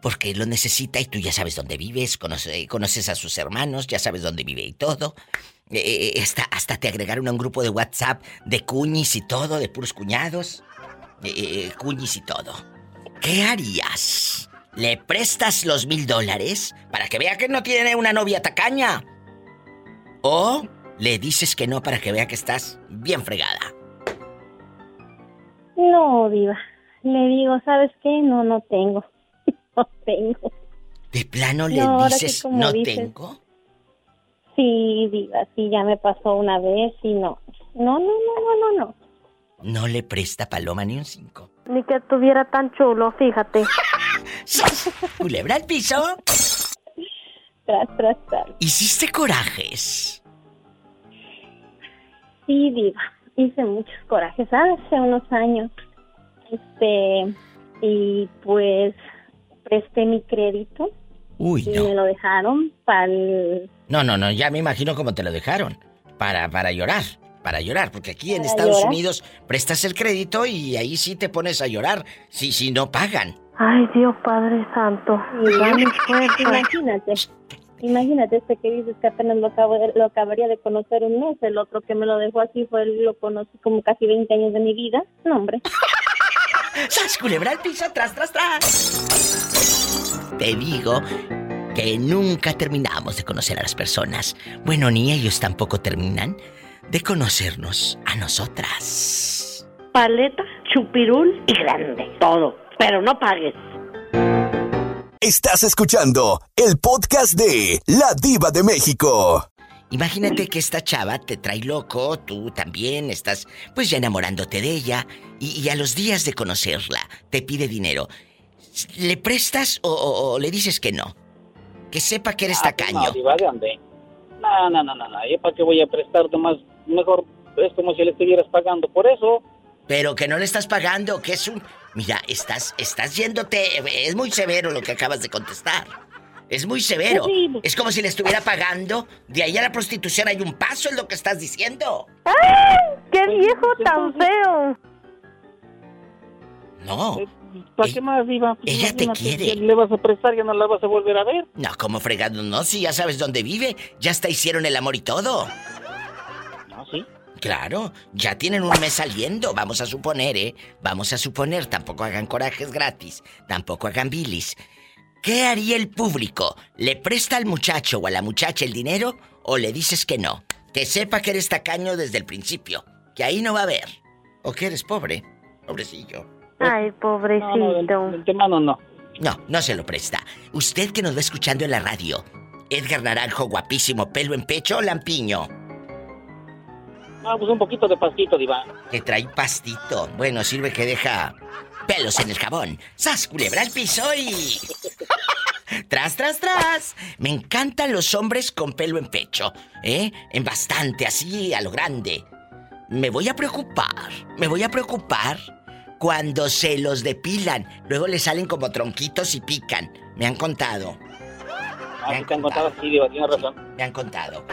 Porque lo necesita y tú ya sabes dónde vives, conoce- conoces a sus hermanos, ya sabes dónde vive y todo. Eh, eh, hasta, hasta te agregaron a un grupo de WhatsApp de cuñis y todo, de puros cuñados. Eh, eh, cuñis y todo. ¿Qué harías? ¿Le prestas los mil dólares para que vea que no tiene una novia tacaña? ¿O le dices que no para que vea que estás bien fregada? No, diva. Le digo, ¿sabes qué? No, no tengo. No tengo. ¿De plano le No, ahora sí, dices no dices. tengo? Sí, diva, sí, ya me pasó una vez y no. No, no, no, no, no, no. No le presta paloma ni un cinco. Ni que estuviera tan chulo, fíjate. ¿Culebra al piso? Tras, tras, tras. ¿Hiciste corajes? Sí, diva. Hice muchos corajes hace unos años. Este, y pues presté mi crédito Uy, y no. me lo dejaron para el... No, no, no, ya me imagino cómo te lo dejaron. Para, para llorar, para llorar, porque aquí en ¿Para Estados llorar? Unidos prestas el crédito y ahí sí te pones a llorar, si, si no pagan. Ay, Dios Padre Santo. Imagínate. Imagínate este que dices que apenas lo, acabo de- lo acabaría de conocer un mes. El otro que me lo dejó así fue él, lo conocí como casi 20 años de mi vida. No, hombre. ¡Sas, culebra al piso, tras, tras, tras! Te digo que nunca terminamos de conocer a las personas. Bueno, ni ellos tampoco terminan de conocernos a nosotras. Paleta, chupirul y grande. Todo. Pero no pagues. Estás escuchando el podcast de La Diva de México. Imagínate que esta chava te trae loco, tú también estás pues ya enamorándote de ella y, y a los días de conocerla te pide dinero. ¿Le prestas o, o- o le dices que no? Que sepa que eres Ah, pues tacaño. No, diva, ¿de dónde? No, no, no, no, no. ¿Yo para qué voy a prestarte más? Mejor es como si le estuvieras pagando por eso. Pero que no le estás pagando, que es un... Mira, estás, estás yéndote... Es muy severo lo que acabas de contestar. Es muy severo. Terrible. Es como si le estuviera pagando. De ahí a la prostitución hay un paso, es lo que estás diciendo. ¡Ay! ¡Qué viejo tan feo! No. ¿Para qué más, diva? Pues ella te quiere. Le vas a prestar, ya no la vas a volver a ver. No, como fregado, no, si ya sabes dónde vive, ya hasta hicieron el amor y todo. No, sí. Claro, ya tienen un mes saliendo, vamos a suponer, ¿eh? Vamos a suponer, tampoco hagan corajes gratis, tampoco hagan bilis. ¿Qué haría el público? ¿Le presta al muchacho o a la muchacha el dinero o le dices que no? Que sepa que eres tacaño desde el principio, que ahí no va a haber. O que eres pobre, pobrecillo. Ay, pobrecito. El tema no, no. No, no se lo presta. Usted que nos va escuchando en la radio, Edgar Naranjo, guapísimo, pelo en pecho o lampiño. Ah, pues un poquito de pastito, diva. Que trae pastito. Bueno, sirve que deja pelos en el jabón. ¡Sas, culebra al piso y... tras, tras, tras. Me encantan los hombres con pelo en pecho, ¿eh? En bastante, así, a lo grande. Me voy a preocupar, me voy a preocupar cuando se los depilan. Luego le salen como tronquitos y pican. Me han contado. Ah, te han contado, sí, diva, tienes razón. Me han contado.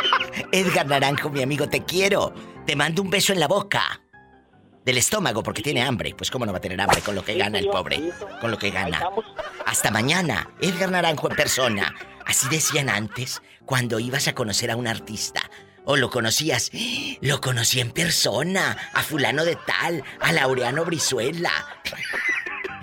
Edgar Naranjo, mi amigo, te quiero. Te mando un beso en la boca. Del estómago, porque tiene hambre. Pues cómo no va a tener hambre con lo que gana el pobre. Con lo que gana. Hasta mañana, Edgar Naranjo en persona. Así decían antes, cuando ibas a conocer a un artista. O lo conocías, lo conocí en persona, a fulano de tal, a Laureano Brizuela.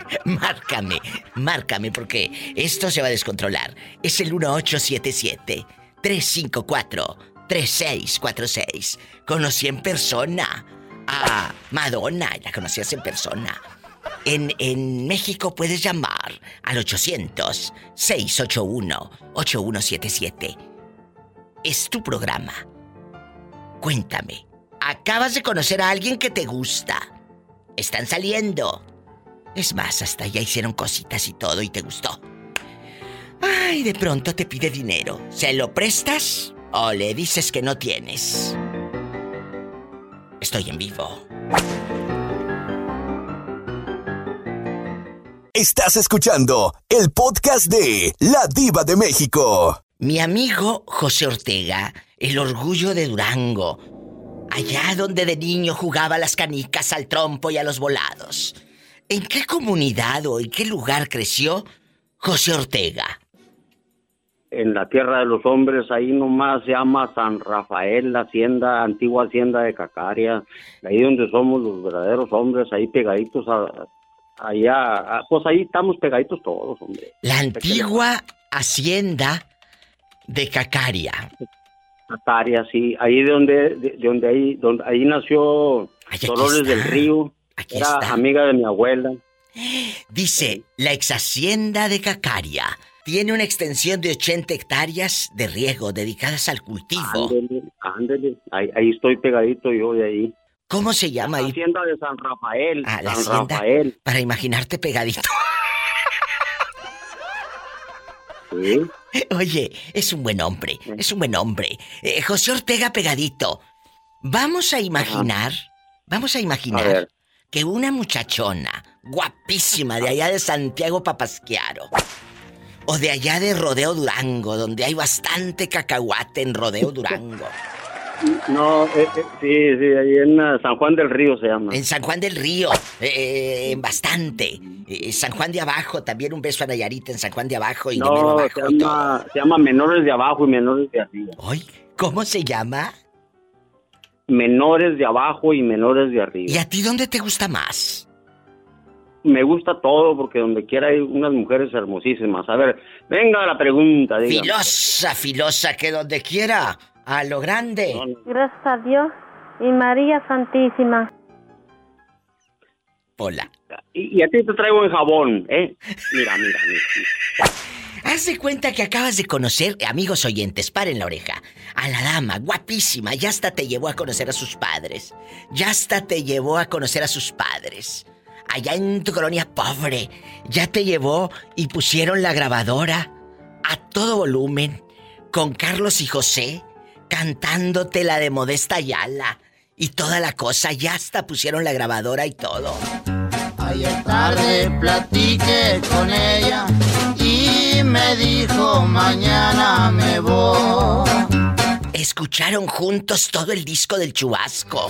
márcame, márcame porque esto se va a descontrolar. Es el 1877 354 3646. Conocí en persona a Madonna, la conocías en persona. En, en México puedes llamar al 800-681-8177. Es tu programa. Cuéntame, acabas de conocer a alguien que te gusta. Están saliendo. Es más, hasta ya hicieron cositas y todo y te gustó. Ay, de pronto te pide dinero. ¿Se lo prestas o le dices que no tienes? Estoy en vivo. Estás escuchando el podcast de La Diva de México. Mi amigo José Ortega, el orgullo de Durango, allá donde de niño jugaba las canicas, al trompo y a los volados. ¿En qué comunidad o en qué lugar creció José Ortega? en la tierra de los hombres, ahí nomás se llama San Rafael, la hacienda, antigua hacienda de Cacaria, ahí donde somos los verdaderos hombres, ahí pegaditos a, allá, pues ahí estamos pegaditos todos, hombre. La antigua hacienda de Cacaria. Cacaria, sí, ahí de donde, de, de donde ahí, donde ahí nació Dolores del Río, era amiga de mi abuela. Dice, la ex hacienda de Cacaria tiene una extensión de 80 hectáreas de riego dedicadas al cultivo. Ándele, ándele, ahí, ahí estoy pegadito yo de ahí. ¿Cómo se llama ahí? Hacienda de San Rafael, Ah, la San hacienda. Rafael. Para imaginarte pegadito. Oye, es un buen hombre, es un buen hombre. Eh, José Ortega pegadito. Vamos a imaginar, vamos a imaginar que una muchachona guapísima de allá de Santiago Papasquiaro o de allá de Rodeo Durango, donde hay bastante cacahuate en Rodeo Durango. No, eh, eh, sí, sí, ahí en ah, San Juan del Río se llama. En San Juan del Río, eh, en bastante. Eh, San Juan de Abajo, también un beso a Nayarita en San Juan de Abajo y de Mero No, Abajo. se llama, se llama Menores de Abajo y Menores de Arriba. ¿Cómo se llama? Menores de Abajo y Menores de Arriba. ¿Y a ti dónde te gusta más? Me gusta todo porque donde quiera hay unas mujeres hermosísimas. A ver, venga la pregunta, diga. Filosa, filosa, que donde quiera, a lo grande. Gracias a Dios y María Santísima. Hola. Y, y a ti te traigo en jabón, ¿eh? Mira, mira, mira. Haz de cuenta que acabas de conocer, amigos oyentes, paren la oreja, a la dama, guapísima, ya hasta te llevó a conocer a sus padres. Ya hasta te llevó a conocer a sus padres. Allá en tu colonia pobre, ya te llevó y pusieron la grabadora a todo volumen con Carlos y José cantándote la de Modesta Ayala y toda la cosa, ya hasta pusieron la grabadora y todo. Ayer tarde platiqué con ella y me dijo mañana me voy. Escucharon juntos todo el disco del chubasco.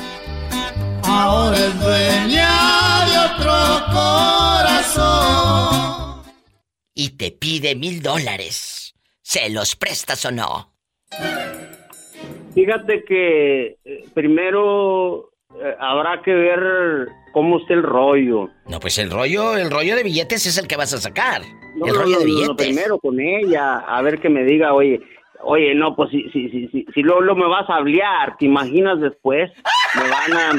Ahora es dueña de otro corazón. y te pide mil dólares. ¿Se los prestas o no? Fíjate que eh, primero eh, habrá que ver cómo está el rollo. No, pues el rollo, el rollo de billetes es el que vas a sacar. No, el no, rollo no, de billetes. primero con ella, a ver que me diga, oye, oye, no, pues si, si, si, si, si luego, luego me vas a hablar, ¿te imaginas después? Me van a,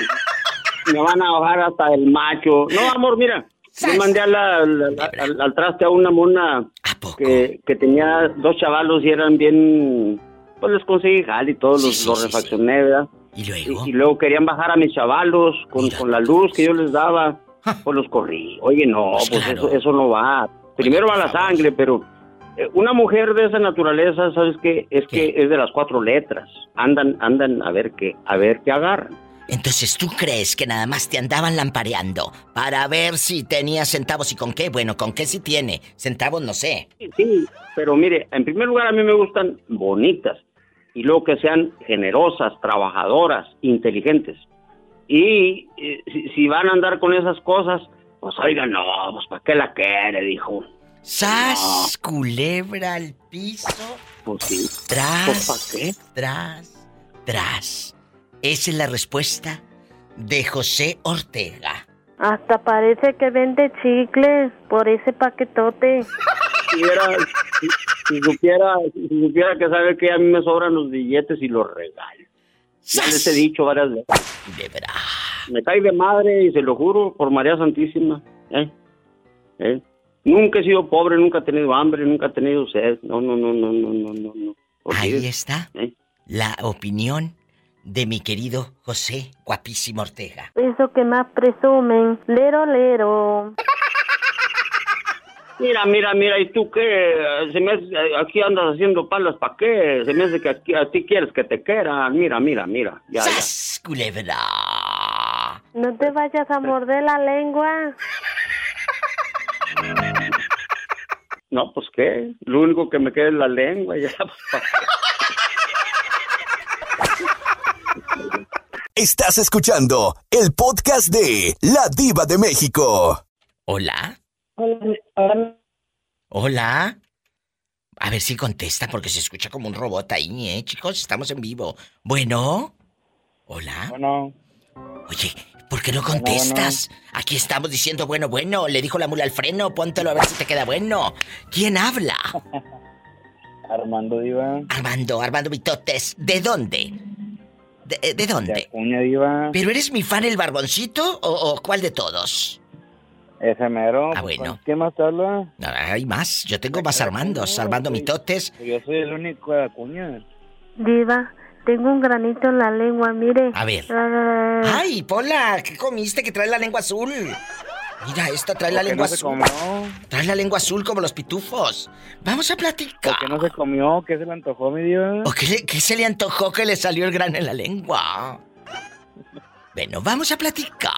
me van a bajar hasta el macho. No, amor, mira, yo mandé a la- la- al, al traste a una mona que, que tenía dos chavalos y eran bien, pues les conseguí jale y todos los, los refaccioné, ¿verdad? ¿Y luego? Y, luego querían bajar a mis chavalos con, con la luz que yo les daba, pues los corrí. Oye, no, pues, eso, eso no va. Primero va la sangre, pero eh, una mujer de esa naturaleza, ¿sabes qué? Es que es de las cuatro letras. Andan, andan a ver qué, a ver qué agarran. Entonces, ¿tú crees que nada más te andaban lampareando para ver si tenía centavos y con qué? Bueno, con qué sí tiene. Centavos no sé. Sí, pero mire, en primer lugar a mí me gustan bonitas y luego que sean generosas, trabajadoras, inteligentes. Y eh, si, si van a andar con esas cosas, pues oigan, no, pues ¿para qué la quiere? Dijo. ¡Sas! Culebra al piso. Pues sí. Tras. Pues, ¿pa' qué? Tras. Tras. Esa es la respuesta de José Ortega. Hasta parece que vende chicles por ese paquetote. Si, era- si- si supiera, si supiera que sabe que a mí me sobran los billetes y los regalo. Ya les he dicho varias veces. De verdad. Me cae de madre y se lo juro por María Santísima. ¿eh? ¿eh? Nunca he sido pobre, nunca he tenido hambre, nunca he tenido sed. No, no, no, no, no, no, no. no. Ahí está ¿eh? la opinión de mi querido José Guapísimo Ortega. Eso que más presumen. Lero, lero. Mira, mira, mira, ¿y tú qué? Se me hace- aquí andas haciendo palas, ¿para qué? Se me hace que aquí- a ti quieres que te quieran. Mira, mira, mira. Ya, ya. ¡Sas! Culebra. No te vayas a morder la lengua. No, pues qué. Lo único que me queda es la lengua. Ya. Estás escuchando el podcast de La Diva de México. ¿Hola? Hola. ¿Hola? A ver si contesta porque se escucha como un robot ahí, ¿eh, chicos? Estamos en vivo. Bueno. ¿Hola? Bueno. Oye, ¿por qué no contestas? Aquí estamos diciendo bueno, bueno. Le dijo la mula al freno, póntelo a ver si te queda bueno. ¿Quién habla? Armando Diva. Armando, Armando Mitotes. ¿De dónde? ¿De, de dónde? Acuña Diva. ¿Pero eres mi fan el barboncito o, o cuál de todos? Ese mero. Ah, pues, bueno. ¿Quién más te habla? No, hay más. Yo tengo más Armandos. Armando Mitotes. Yo soy el único de Acuña. Diva, tengo un granito en la lengua, mire. A ver. Ah, ¡Ay, Pola! ¿Qué comiste que trae la lengua azul? Mira, esta trae la ¿Por qué lengua no azul. comió? Trae la lengua azul como los pitufos. Vamos a platicar. ¿Por qué no se comió? ¿Qué se le antojó, mi Diva? ¿O qué, le- qué se le antojó que le salió el grano en la lengua? Bueno, vamos a platicar.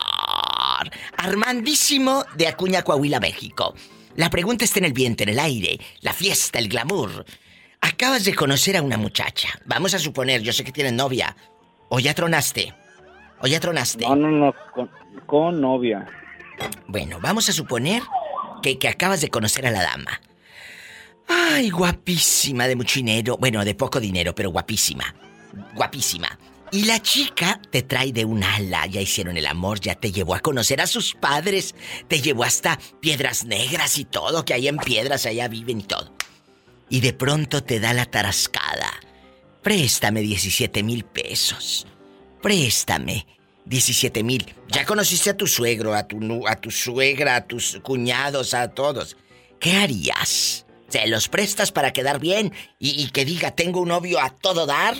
Armandísimo de Acuña, Coahuila, México. La pregunta está en el viento, en el aire, la fiesta, el glamour. Acabas de conocer a una muchacha. Vamos a suponer, yo sé que tienes novia. O ya tronaste. O ya tronaste. No, no, no. Con, con novia. Bueno, vamos a suponer que, que acabas de conocer a la dama. Ay, guapísima, de mucho dinero. Bueno, de poco dinero, pero guapísima. Guapísima. Y la chica te trae de un ala, ya hicieron el amor, ya te llevó a conocer a sus padres, te llevó hasta Piedras Negras y todo, que ahí en Piedras allá viven y todo. Y de pronto te da la tarascada. Préstame 17 mil pesos. Préstame 17 mil. Ya conociste a tu suegro, a tu, a tu suegra, a tus cuñados, a todos. ¿Qué harías? ¿Se los prestas para quedar bien y, y que diga tengo un novio a todo dar?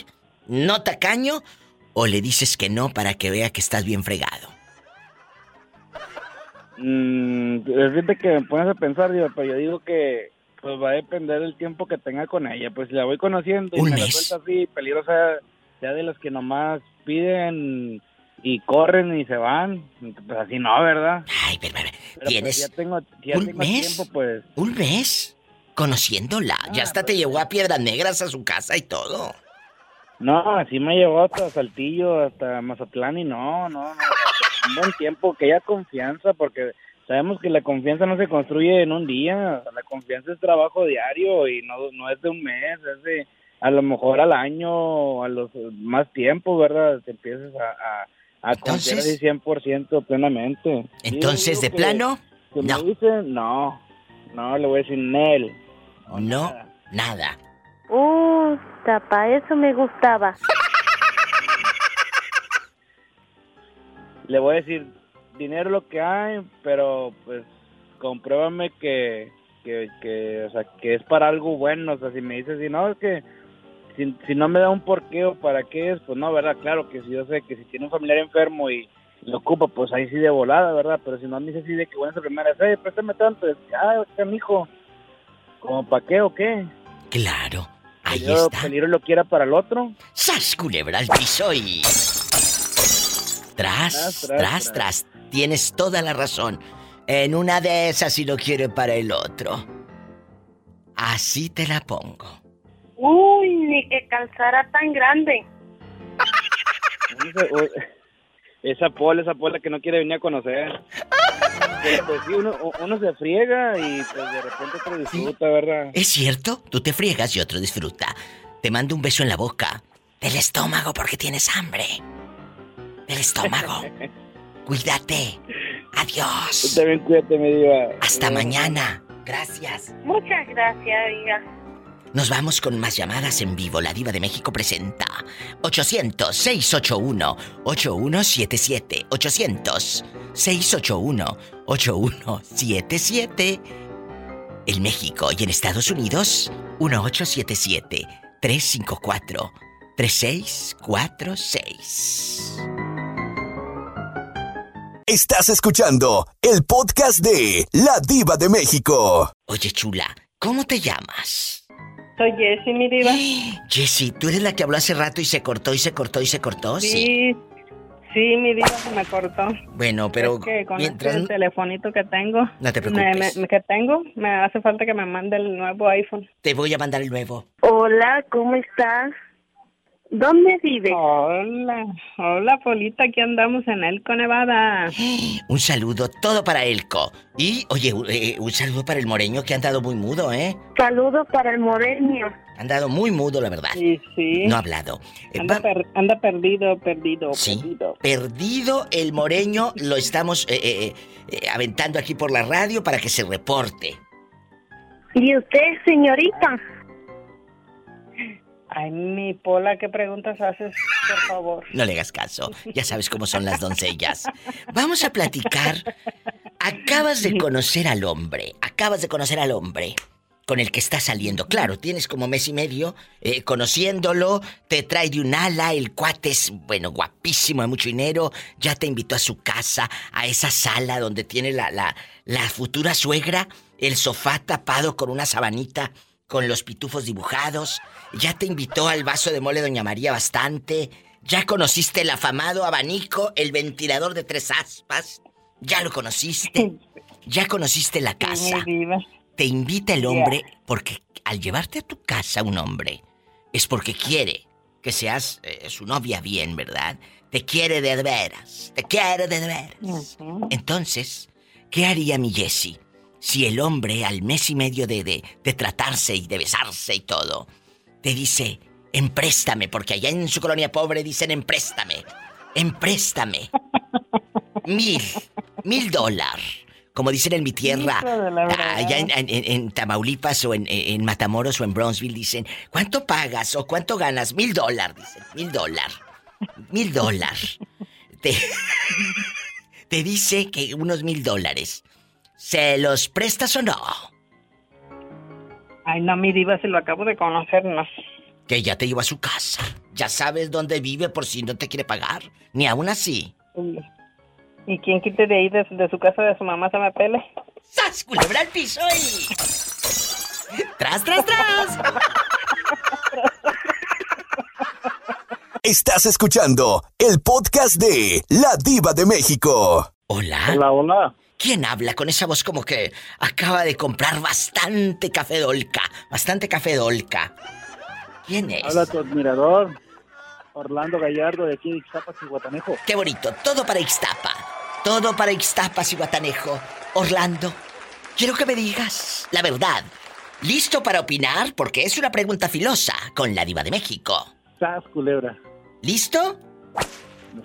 ¿No tacaño? ¿O le dices que no para que vea que estás bien fregado? Mm, fíjate que me pones a pensar, pero yo digo que pues va a depender del tiempo que tenga con ella. Pues si la voy conociendo y me la suelta así, peligrosa, sea de las que nomás piden y corren y se van, pues así no, ¿verdad? Ay, pero, pero, Pero, ¿tienes pues, ya tengo, ya un tengo mes? tiempo, pues. ¿Un mes? Conociéndola. ya hasta te llevó a Piedras Negras a su casa y todo. No, así me llevó hasta Saltillo, hasta Mazatlán y no, no, no. Un buen tiempo, que haya confianza, porque sabemos que la confianza no se construye en un día. La confianza es trabajo diario y no, no es de un mes, es de a lo mejor al año, a los más tiempo, ¿verdad? Te empiezas a, a, a confiar así 100% plenamente. Entonces, ¿de que- plano? que No. me dice, no, no, le voy a decir Nel. No, nada. Uh, para eso me gustaba. le voy a decir dinero lo que hay, pero pues compruébame que, que, que, o sea, que es para algo bueno, o sea, si me dices, si no, es que si, si no me da un porqué o para qué es, pues no, ¿verdad? Claro que si yo sé que si tiene un familiar enfermo y lo ocupa, pues ahí sí de volada, ¿verdad? Pero si no me dice así de que bueno, esa primera vez, "Eh, préstame tanto, es, ah, hijo, ¿como para qué o qué? Claro, Peligro, está. peligro lo quiera para el otro. ¡Sas, culebra al piso y... Tras, Tras, tras, tras, tras, Tienes toda la razón. En una de esas si lo quiere para el otro. Así te la pongo. Uy, ni que calzara tan grande. Esa Pola, esa Pola que no quiere venir a conocer. Pero, pues sí, uno, uno se friega y pues de repente otro disfruta, ¿verdad? ¿Es cierto? Tú te friegas y otro disfruta. Te mando un beso en la boca. Del estómago porque tienes hambre. Del estómago. Cuídate. Adiós. Tú también cuídate, mi diva. Hasta mañana. Gracias. Muchas gracias, diga. Nos vamos con más llamadas en vivo. La Diva de México presenta 800-681-8177. 800-681-8177. En México y en Estados Unidos, 1877-354-3646. Estás escuchando el podcast de La Diva de México. Oye, chula, ¿cómo te llamas? Soy Jessie, mi diva. Jessie, ¿tú eres la que habló hace rato y se cortó y se cortó y se cortó? Sí, sí, mi diva se me cortó. Bueno, pero Es que con mientras... este telefonito que tengo, No te me- preocupes. me- que tengo, me hace falta que me mande el nuevo iPhone. Te voy a mandar el nuevo. Hola, ¿cómo estás? ¿Dónde vives? Hola, hola, Polita, aquí andamos en Elko, Nevada. Un saludo, todo para Elco. Y, oye, u- eh, un saludo para el moreño que ha andado muy mudo, ¿eh? Saludos para el moreño. Ha andado muy mudo, la verdad. Sí, sí. No ha hablado. Eh, Anda, va- per- anda perdido, perdido, Sí. perdido. Perdido el moreño, lo estamos eh, eh, eh, aventando aquí por la radio para que se reporte. ¿Y usted, señorita? Ay, mi Pola, ¿qué preguntas haces, por favor? No le hagas caso, ya sabes cómo son las doncellas. Vamos a platicar. Acabas de conocer al hombre, acabas de conocer al hombre con el que estás saliendo. Claro, tienes como mes y medio eh, conociéndolo, te trae de un ala, el cuate es, bueno, guapísimo, de mucho dinero, ya te invitó a su casa, a esa sala donde tiene la, la, la futura suegra, el sofá tapado con una sabanita con los pitufos dibujados, ya te invitó al vaso de mole Doña María bastante, ya conociste el afamado abanico, el ventilador de tres aspas, ya lo conociste, ya conociste la casa. Te invita el hombre porque al llevarte a tu casa un hombre es porque quiere que seas eh, su novia bien, ¿verdad? Te quiere de veras, te quiere de veras. Entonces, ¿qué haría mi Jessie si el hombre al mes y medio de, de, de tratarse y de besarse y todo, te dice, empréstame, porque allá en su colonia pobre dicen empréstame, empréstame. Mil, mil dólares. Como dicen en mi tierra, verdad. allá en, en- en- en Tamaulipas o en, en Matamoros o en Bronzeville dicen, ¿cuánto pagas o cuánto ganas? Mil dólares, dicen, mil dólares. Mil dólares. Te, te dice que unos mil dólares. ¿Se los prestas o no? Ay, no, mi diva, se lo acabo de conocer, no. Que ya te lleva a su casa. Ya sabes dónde vive por si no te quiere pagar. Ni aún así. ¿Y quién quite de ahí, de, de su casa, de su mamá, se me pele? ¡Sas, culebra al piso y... ¡Tras, tras, tras! Estás escuchando el podcast de La Diva de México. Hola. Hola, hola. ¿Quién habla con esa voz como que acaba de comprar bastante café dolca? Bastante café dolca. ¿Quién es? Habla tu admirador, Orlando Gallardo, de aquí de Ixtapas y Guatanejo. Qué bonito. Todo para Ixtapa. Todo para Ixtapas y Guatanejo. Orlando, quiero que me digas la verdad. ¿Listo para opinar? Porque es una pregunta filosa con la diva de México. Sas, culebra. ¿Listo?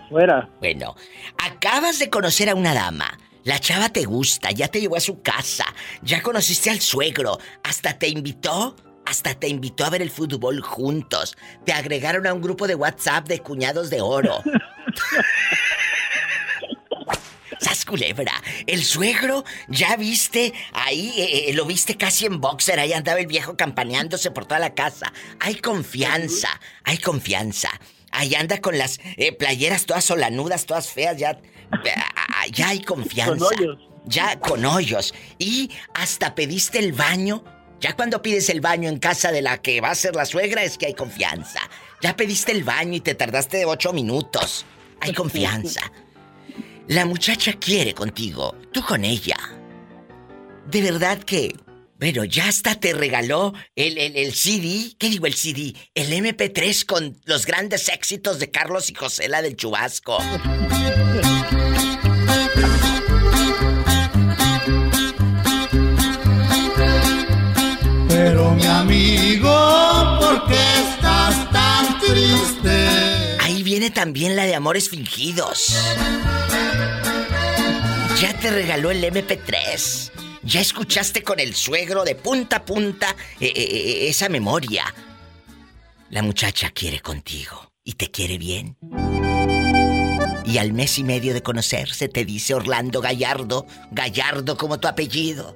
Fuera. Bueno, acabas de conocer a una dama. La chava te gusta, ya te llevó a su casa, ya conociste al suegro, hasta te invitó, hasta te invitó a ver el fútbol juntos. Te agregaron a un grupo de WhatsApp de cuñados de oro. ¡Sas culebra! El suegro, ya viste, ahí eh, eh, lo viste casi en boxer, ahí andaba el viejo campaneándose por toda la casa. Hay confianza, hay confianza. Ahí anda con las eh, playeras todas solanudas, todas feas, ya, ya hay confianza. Con hoyos. Ya con hoyos. Y hasta pediste el baño. Ya cuando pides el baño en casa de la que va a ser la suegra es que hay confianza. Ya pediste el baño y te tardaste ocho minutos. Hay confianza. La muchacha quiere contigo, tú con ella. De verdad que Bueno, ya hasta te regaló el, el, el CD, ¿qué digo el CD? El MP3 con los grandes éxitos de Carlos y José la del Chubasco. Pero mi amigo, ¿por qué estás tan triste? Ahí viene también la de Amores Fingidos. Ya te regaló el MP3. Ya escuchaste con el suegro de punta a punta eh, eh, eh, esa memoria. La muchacha quiere contigo y te quiere bien. Y al mes y medio de conocerse te dice Orlando Gallardo, Gallardo como tu apellido.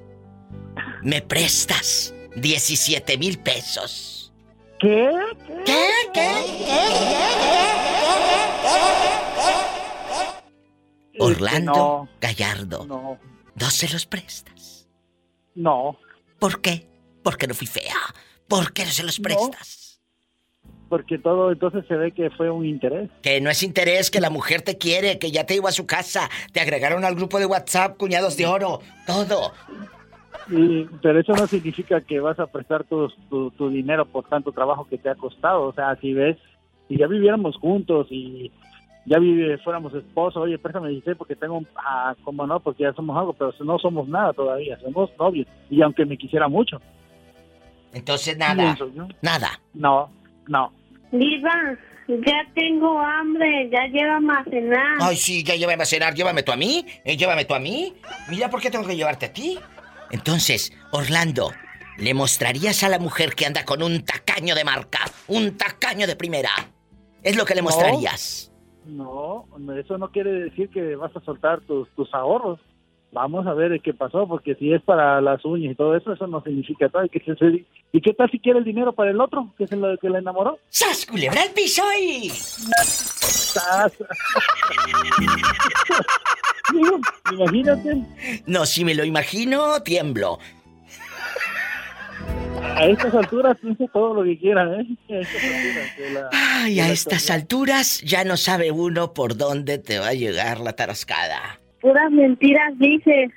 ¿Me prestas 17 mil pesos? ¿Qué? ¿Qué? ¿Qué? Orlando no. Gallardo. No, ¿No se los prestas? no, ¿Por qué? Porque no fui fea. ¿Por qué no se los prestas? porque todo entonces se ve que fue un interés. Que no es interés, que la mujer te quiere, que ya te iba a su casa, te agregaron al grupo de WhatsApp, cuñados de oro, todo. Y, pero eso no significa que vas a prestar tu, tu, tu dinero por tanto trabajo que te ha costado. O sea, si ves, si ya viviéramos juntos y ya vive, fuéramos esposos, oye, préstame 16 porque tengo un... Ah, ¿cómo no? Porque ya somos algo, pero no somos nada todavía, somos novios. Y aunque me quisiera mucho. Entonces nada, nada. No, no. Diva, ya tengo hambre, ya llévame a cenar. Ay, sí, ya llévame a cenar, llévame tú a mí, eh, llévame tú a mí. Mira, ¿por qué tengo que llevarte a ti? Entonces, Orlando, ¿le mostrarías a la mujer que anda con un tacaño de marca, un tacaño de primera? Es lo que le No. mostrarías. No, eso no quiere decir que vas a soltar tus, tus ahorros. Vamos a ver qué pasó, porque si es para las uñas y todo eso, eso no significa todo. ¿Y qué, se- ¿y qué tal si quiere el dinero para el otro, que es el que le enamoró? ¡Sas, culebra al piso y... ¡Sas! Digo, Imagínate, No, si me lo imagino, tiemblo. a estas alturas piensa todo lo que quieran, ¿eh? A alturas la- Ay, la estas alturas ya no sabe uno por dónde te va a llegar la tarascada. Puras mentiras dices.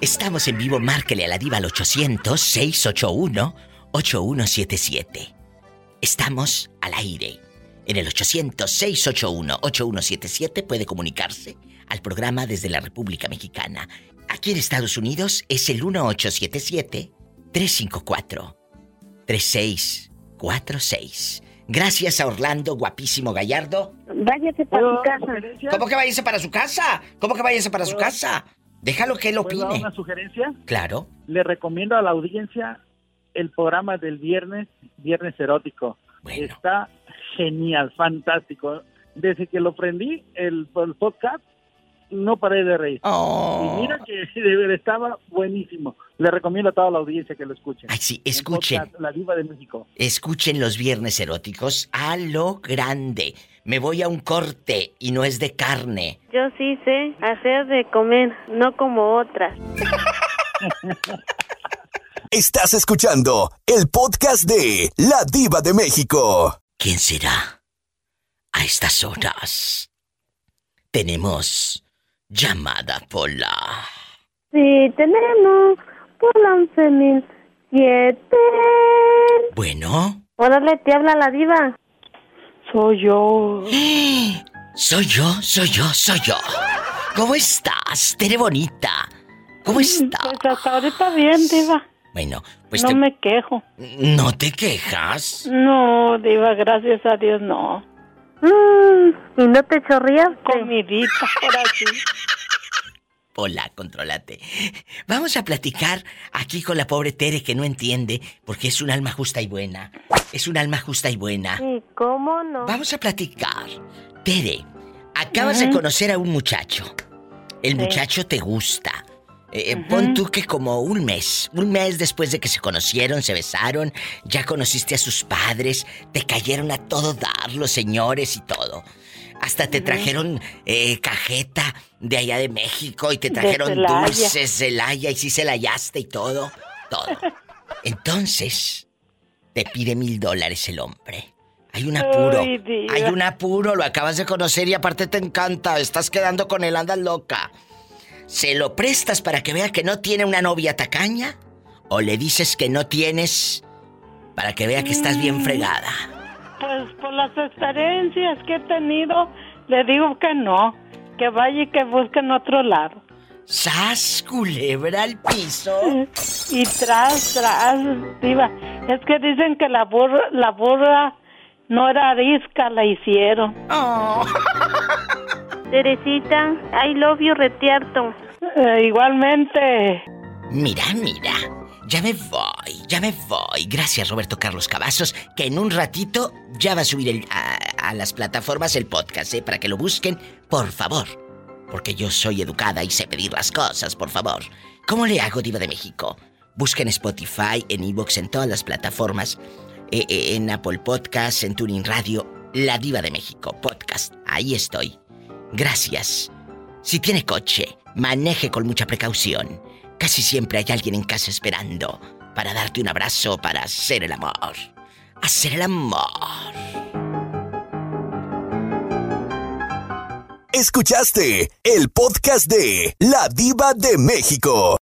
Estamos en vivo, márquele a la diva al 800-681-8177. Estamos al aire. En el 800-681-8177 puede comunicarse al programa desde la República Mexicana. Aquí en Estados Unidos es el 1877-354-3646. Gracias a Orlando, guapísimo Gallardo. Váyase para su casa. ¿Cómo que váyase para su casa? ¿Cómo que váyase para su casa? Déjalo que él ¿Puedo dar opine. una sugerencia? Claro. Le recomiendo a la audiencia el programa del viernes, Viernes Erótico. Está genial, fantástico. Desde que lo prendí, el, el podcast, no paré de reír. Oh. Y mira que de verdad estaba buenísimo. Le recomiendo a toda la audiencia que lo escuchen. Ay, sí, escuchen. podcast La Diva de México. Escuchen los viernes eróticos a lo grande. Me voy a un corte y no es de carne. Yo sí sé hacer de comer, no como otras. Estás escuchando el podcast de La Diva de México. ¿Quién será? A estas horas. Tenemos llamada Pola. Sí, tenemos por la 11.007. Bueno, Órale, te habla la diva. Soy yo. soy yo, soy yo, soy yo. ¿Cómo estás, Tere Bonita? ¿Cómo estás? Pues hasta ahorita bien, Diva. Bueno, pues no te- me quejo. ¿No te quejas? No, Diva, gracias a Dios, no. Mm, ¿Y no te chorrías? Comidita, ahora sí. Hola, contrólate. Vamos a platicar aquí con la pobre Tere que no entiende porque es un alma justa y buena. Es un alma justa y buena. ¿Y cómo no? Vamos a platicar. Tere, acabas de conocer a un muchacho. El Sí. muchacho te gusta. Eh, eh, Pon tú que como un mes, un mes después de que se conocieron, se besaron, ya conociste a sus padres, te cayeron a todo dar los señores y todo. Hasta te trajeron eh, cajeta de allá de México y te De trajeron Celaya. dulces de Celaya y sí se la hallaste y todo, todo. Entonces, te pide mil dólares el hombre. Hay un apuro. Ay. Hay un apuro, lo acabas de conocer y aparte te encanta. Estás quedando con él, andas loca. ¿Se lo prestas para que vea que no tiene una novia tacaña? ¿O le dices que no tienes para que vea que estás bien Mm. fregada? Pues por las experiencias que he tenido, le digo que no, que vaya y que busque en otro lado. ¡Sas, culebra al piso! Y tras, tras, diva, es que dicen que la burra, la burra no era arisca, la hicieron. Oh. Teresita, I love you retiarto. Eh, igualmente. Mira, mira. Ya me voy, ya me voy. Gracias, Roberto Carlos Cavazos, que en un ratito ya va a subir el- a, a las plataformas el podcast, ¿eh? Para que lo busquen, por favor. Porque yo soy educada y sé pedir las cosas, por favor. ¿Cómo le hago, Diva de México? Busquen Spotify, en Evox, en todas las plataformas, eh, eh, en Apple Podcasts, en Tuning Radio, La Diva de México, podcast. Ahí estoy. Gracias. Si tiene coche, maneje con mucha precaución. Casi siempre hay alguien en casa esperando para darte un abrazo, para hacer el amor. Hacer el amor. Escuchaste el podcast de La Diva de México.